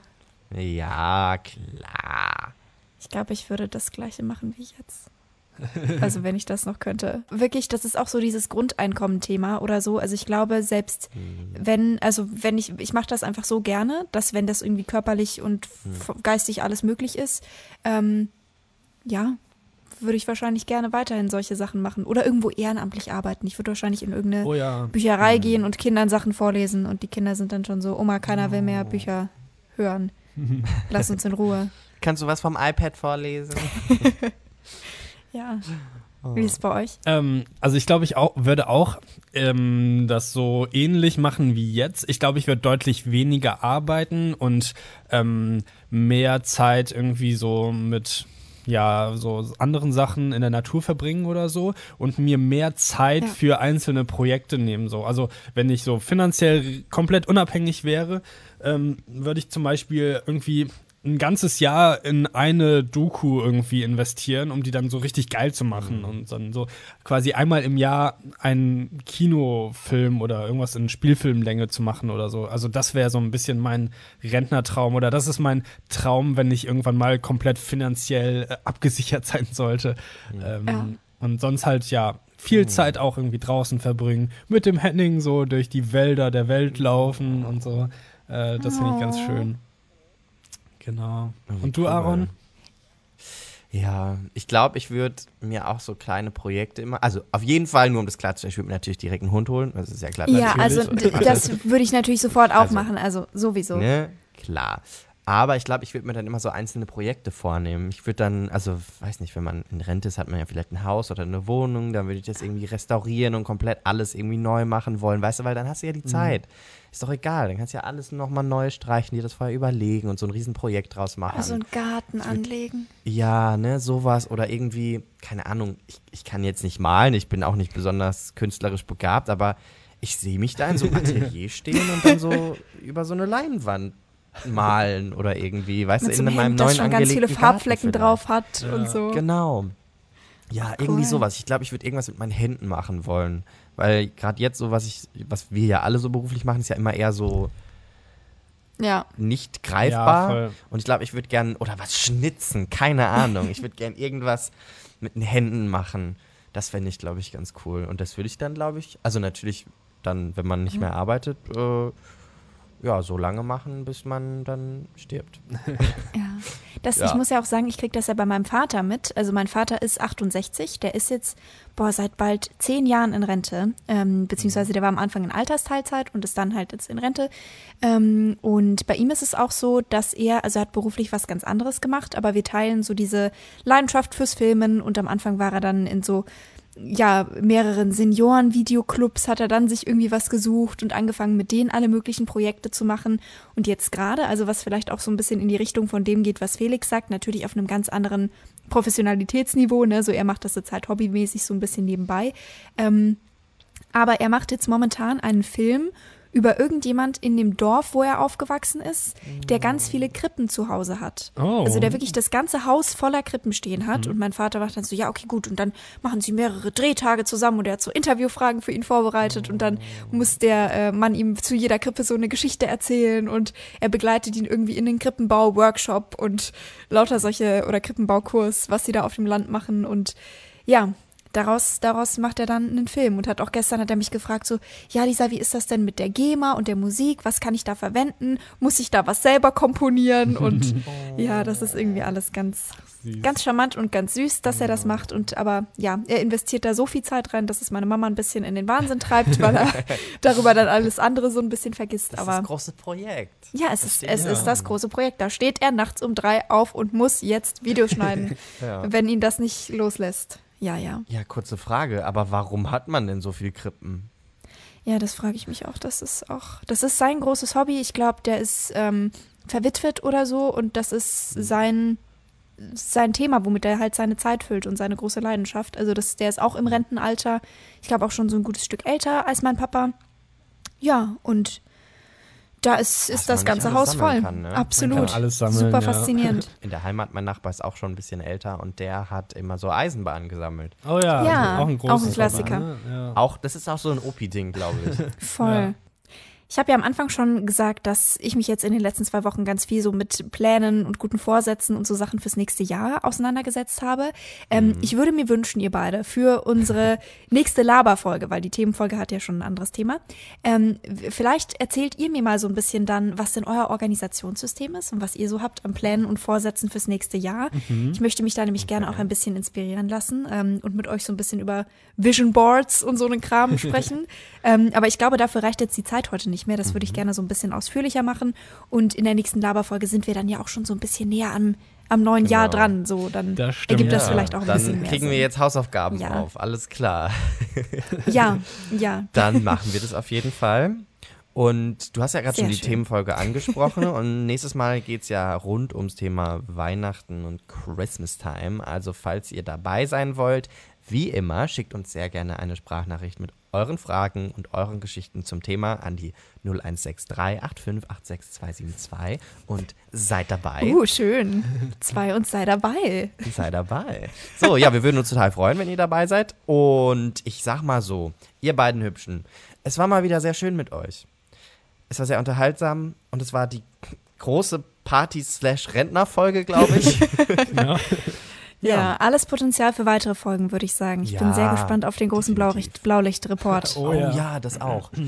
Ja, klar. Ich glaube, ich würde das gleiche machen wie jetzt. Also wenn ich das noch könnte. Wirklich, das ist auch so dieses Grundeinkommen-Thema oder so. Also ich glaube, selbst wenn, also wenn ich, ich mache das einfach so gerne, dass wenn das irgendwie körperlich und f- geistig alles möglich ist, ähm, ja, würde ich wahrscheinlich gerne weiterhin solche Sachen machen. Oder irgendwo ehrenamtlich arbeiten. Ich würde wahrscheinlich in irgendeine Oh ja. Bücherei gehen und Kindern Sachen vorlesen und die Kinder sind dann schon so, Oma, keiner will mehr Bücher hören. Lass uns in Ruhe. Kannst du was vom iPad vorlesen? Ja. Wie ist es bei euch? Ähm, also ich glaube, ich auch, würde auch ähm, das so ähnlich machen wie jetzt. Ich glaube, ich würde deutlich weniger arbeiten und ähm, mehr Zeit irgendwie so mit ja, so anderen Sachen in der Natur verbringen oder so und mir mehr Zeit Ja. für einzelne Projekte nehmen. So. Also wenn ich so finanziell komplett unabhängig wäre, ähm, würde ich zum Beispiel irgendwie ein ganzes Jahr in eine Doku irgendwie investieren, um die dann so richtig geil zu machen und dann so quasi einmal im Jahr einen Kinofilm oder irgendwas in Spielfilmlänge zu machen oder so. Also das wäre so ein bisschen mein Rentnertraum oder das ist mein Traum, wenn ich irgendwann mal komplett finanziell äh, abgesichert sein sollte. Ähm, Ja. Und sonst halt ja viel Zeit auch irgendwie draußen verbringen, mit dem Henning so durch die Wälder der Welt laufen und so. Äh, das finde ich ganz Oh. schön. Genau. Und du, cool. Aaron? Ja, ich glaube, ich würde mir auch so kleine Projekte immer, also auf jeden Fall, nur um das klarzustellen, ich würde mir natürlich direkt einen Hund holen, das ist ja klar. Ja, Natürlich. also das würde ich natürlich sofort auch Also- machen, also sowieso. Ne? Klar. Aber ich glaube, ich würde mir dann immer so einzelne Projekte vornehmen. Ich würde dann, also weiß nicht, wenn man in Rente ist, hat man ja vielleicht ein Haus oder eine Wohnung, dann würde ich das irgendwie restaurieren und komplett alles irgendwie neu machen wollen, weißt du, weil dann hast du ja die mhm. Ist doch egal, dann kannst du ja alles nochmal neu streichen, dir das vorher überlegen und so ein Riesenprojekt draus machen. Also einen Garten anlegen. Ja, ne, sowas oder irgendwie, keine Ahnung, ich, ich kann jetzt nicht malen, ich bin auch nicht besonders künstlerisch begabt, aber ich sehe mich da in so einem Atelier stehen und dann so über so eine Leinwand malen oder irgendwie, weißt Mit du, in so meinem Hemd, neuen das schon ganz viele Farbflecken drauf hat ja. und so. Genau. Ja, irgendwie sowas. Ich glaube, ich würde irgendwas mit meinen Händen machen wollen. Weil gerade jetzt so, was ich, was wir ja alle so beruflich machen, ist ja immer eher so ja. nicht greifbar. Ja, und ich glaube, ich würde gern, oder was schnitzen, keine Ahnung. ich würde gern irgendwas mit den Händen machen. Das fände ich, glaube ich, ganz cool. Und das würde ich dann, glaube ich, also natürlich dann, wenn man nicht mhm. mehr arbeitet, äh, ja, so lange machen, bis man dann stirbt. ja. Das, ja. Ich muss ja auch sagen, ich kriege das ja bei meinem Vater mit. Also mein Vater ist 68, der ist jetzt boah, seit bald zehn Jahren in Rente, ähm, beziehungsweise der war am Anfang in Altersteilzeit und ist dann halt jetzt in Rente. Ähm, und bei ihm ist es auch so, dass er, also er hat beruflich was ganz anderes gemacht, aber wir teilen so diese Leidenschaft fürs Filmen und am Anfang war er dann in so ja, mehreren Senioren-Videoclubs hat er dann sich irgendwie was gesucht und angefangen, mit denen alle möglichen Projekte zu machen. Und jetzt gerade, also was vielleicht auch so ein bisschen in die Richtung von dem geht, was Felix sagt, natürlich auf einem ganz anderen Professionalitätsniveau, ne? So er macht das jetzt halt hobbymäßig so ein bisschen nebenbei. Ähm, aber er macht jetzt momentan einen Film über irgendjemand in dem Dorf, wo er aufgewachsen ist, der ganz viele Krippen zu Hause hat. Oh. Also der wirklich das ganze Haus voller Krippen stehen hat. Mhm. Und mein Vater macht dann so, ja, okay, gut. Und dann machen sie mehrere Drehtage zusammen und er hat so Interviewfragen für ihn vorbereitet. Und dann muss der äh, Mann ihm zu jeder Krippe so eine Geschichte erzählen und er begleitet ihn irgendwie in den Krippenbau-Workshop und lauter solche oder Krippenbaukurs, was sie da auf dem Land machen. Und ja, daraus, daraus macht er dann einen Film und hat auch gestern hat er mich gefragt so, ja Lisa, wie ist das denn mit der GEMA und der Musik? Was kann ich da verwenden? Muss ich da was selber komponieren? Und oh. ja, das ist irgendwie alles ganz, Ach, ganz charmant und ganz süß, dass er das macht. Und aber ja, er investiert da so viel Zeit rein, dass es meine Mama ein bisschen in den Wahnsinn treibt, weil er darüber dann alles andere so ein bisschen vergisst. Das aber ist das große Projekt. Ja, es ist, es ist das große Projekt. Da steht er nachts um drei auf und muss jetzt Videos schneiden, ja. wenn ihn das nicht loslässt. Ja, ja. Ja, kurze Frage, aber warum hat man denn so viel Krippen? Ja, das frage ich mich auch. Das ist auch, das ist sein großes Hobby. Ich glaube, der ist ähm, verwitwet oder so und das ist sein sein Thema, womit er halt seine Zeit füllt und seine große Leidenschaft. Also das, der ist auch im Rentenalter. Ich glaube auch schon so ein gutes Stück älter als mein Papa. Ja, und da ist, ist das ganze Haus voll. Kann, ne? Absolut. alles sammeln, Super ja. faszinierend. In der Heimat, mein Nachbar ist auch schon ein bisschen älter und der hat immer so Eisenbahnen gesammelt. Oh ja, ja auch ein auch ein Klassiker. Ne? Ja. Auch, das ist auch so ein Opi-Ding, glaube ich. Voll. Ich habe ja am Anfang schon gesagt, dass ich mich jetzt in den letzten zwei Wochen ganz viel so mit Plänen und guten Vorsätzen und so Sachen fürs nächste Jahr auseinandergesetzt habe. Ähm, mhm. Ich würde mir wünschen, ihr beide, für unsere nächste Laberfolge, weil die Themenfolge hat ja schon ein anderes Thema. Ähm, vielleicht erzählt ihr mir mal so ein bisschen dann, was denn euer Organisationssystem ist und was ihr so habt an Plänen und Vorsätzen fürs nächste Jahr. Mhm. Ich möchte mich da nämlich gerne auch ein bisschen inspirieren lassen ähm, und mit euch so ein bisschen über Vision Boards und so einen Kram sprechen. ähm, aber ich glaube, dafür reicht jetzt die Zeit heute nicht nicht mehr. Das würde ich mhm. gerne so ein bisschen ausführlicher machen. Und in der nächsten Laberfolge sind wir dann ja auch schon so ein bisschen näher am, am neuen genau. Jahr dran. So, dann das ergibt das vielleicht auch ein dann bisschen mehr. Dann kriegen wir jetzt Hausaufgaben ja. auf, alles klar. ja, ja. Dann machen wir das auf jeden Fall. Und du hast ja gerade schon die schön. Themenfolge angesprochen und nächstes Mal geht es ja rund ums Thema Weihnachten und Christmas Time. Also falls ihr dabei sein wollt, wie immer, schickt uns sehr gerne eine Sprachnachricht mit euren Fragen und euren Geschichten zum Thema an die 0163 8586272 und seid dabei. Uh, schön. Zwei und sei dabei. Sei dabei. So, ja, wir würden uns total freuen, wenn ihr dabei seid. Und ich sag mal so, ihr beiden Hübschen, es war mal wieder sehr schön mit euch. Es war sehr unterhaltsam und es war die große Party-Rentner-Folge, glaube ich. ja. Ja. ja. alles Potenzial für weitere Folgen, würde ich sagen. Ich ja, bin sehr gespannt auf den großen Blaulicht, Blaulicht-Report. Oh, ja. oh ja, das auch.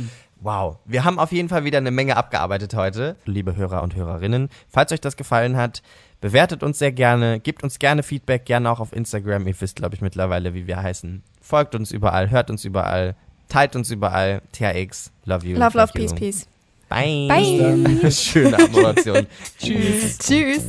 Wow, wir haben auf jeden Fall wieder eine Menge abgearbeitet heute, liebe Hörer und Hörerinnen. Falls euch das gefallen hat, bewertet uns sehr gerne, gebt uns gerne Feedback, gerne auch auf Instagram. Ihr wisst, glaube ich, mittlerweile, wie wir heißen. Folgt uns überall, hört uns überall, teilt uns überall. THX, love you. Love, love, love peace, peace. Bye. Bye. Schöne Abmoderation. Tschüss. Tschüss.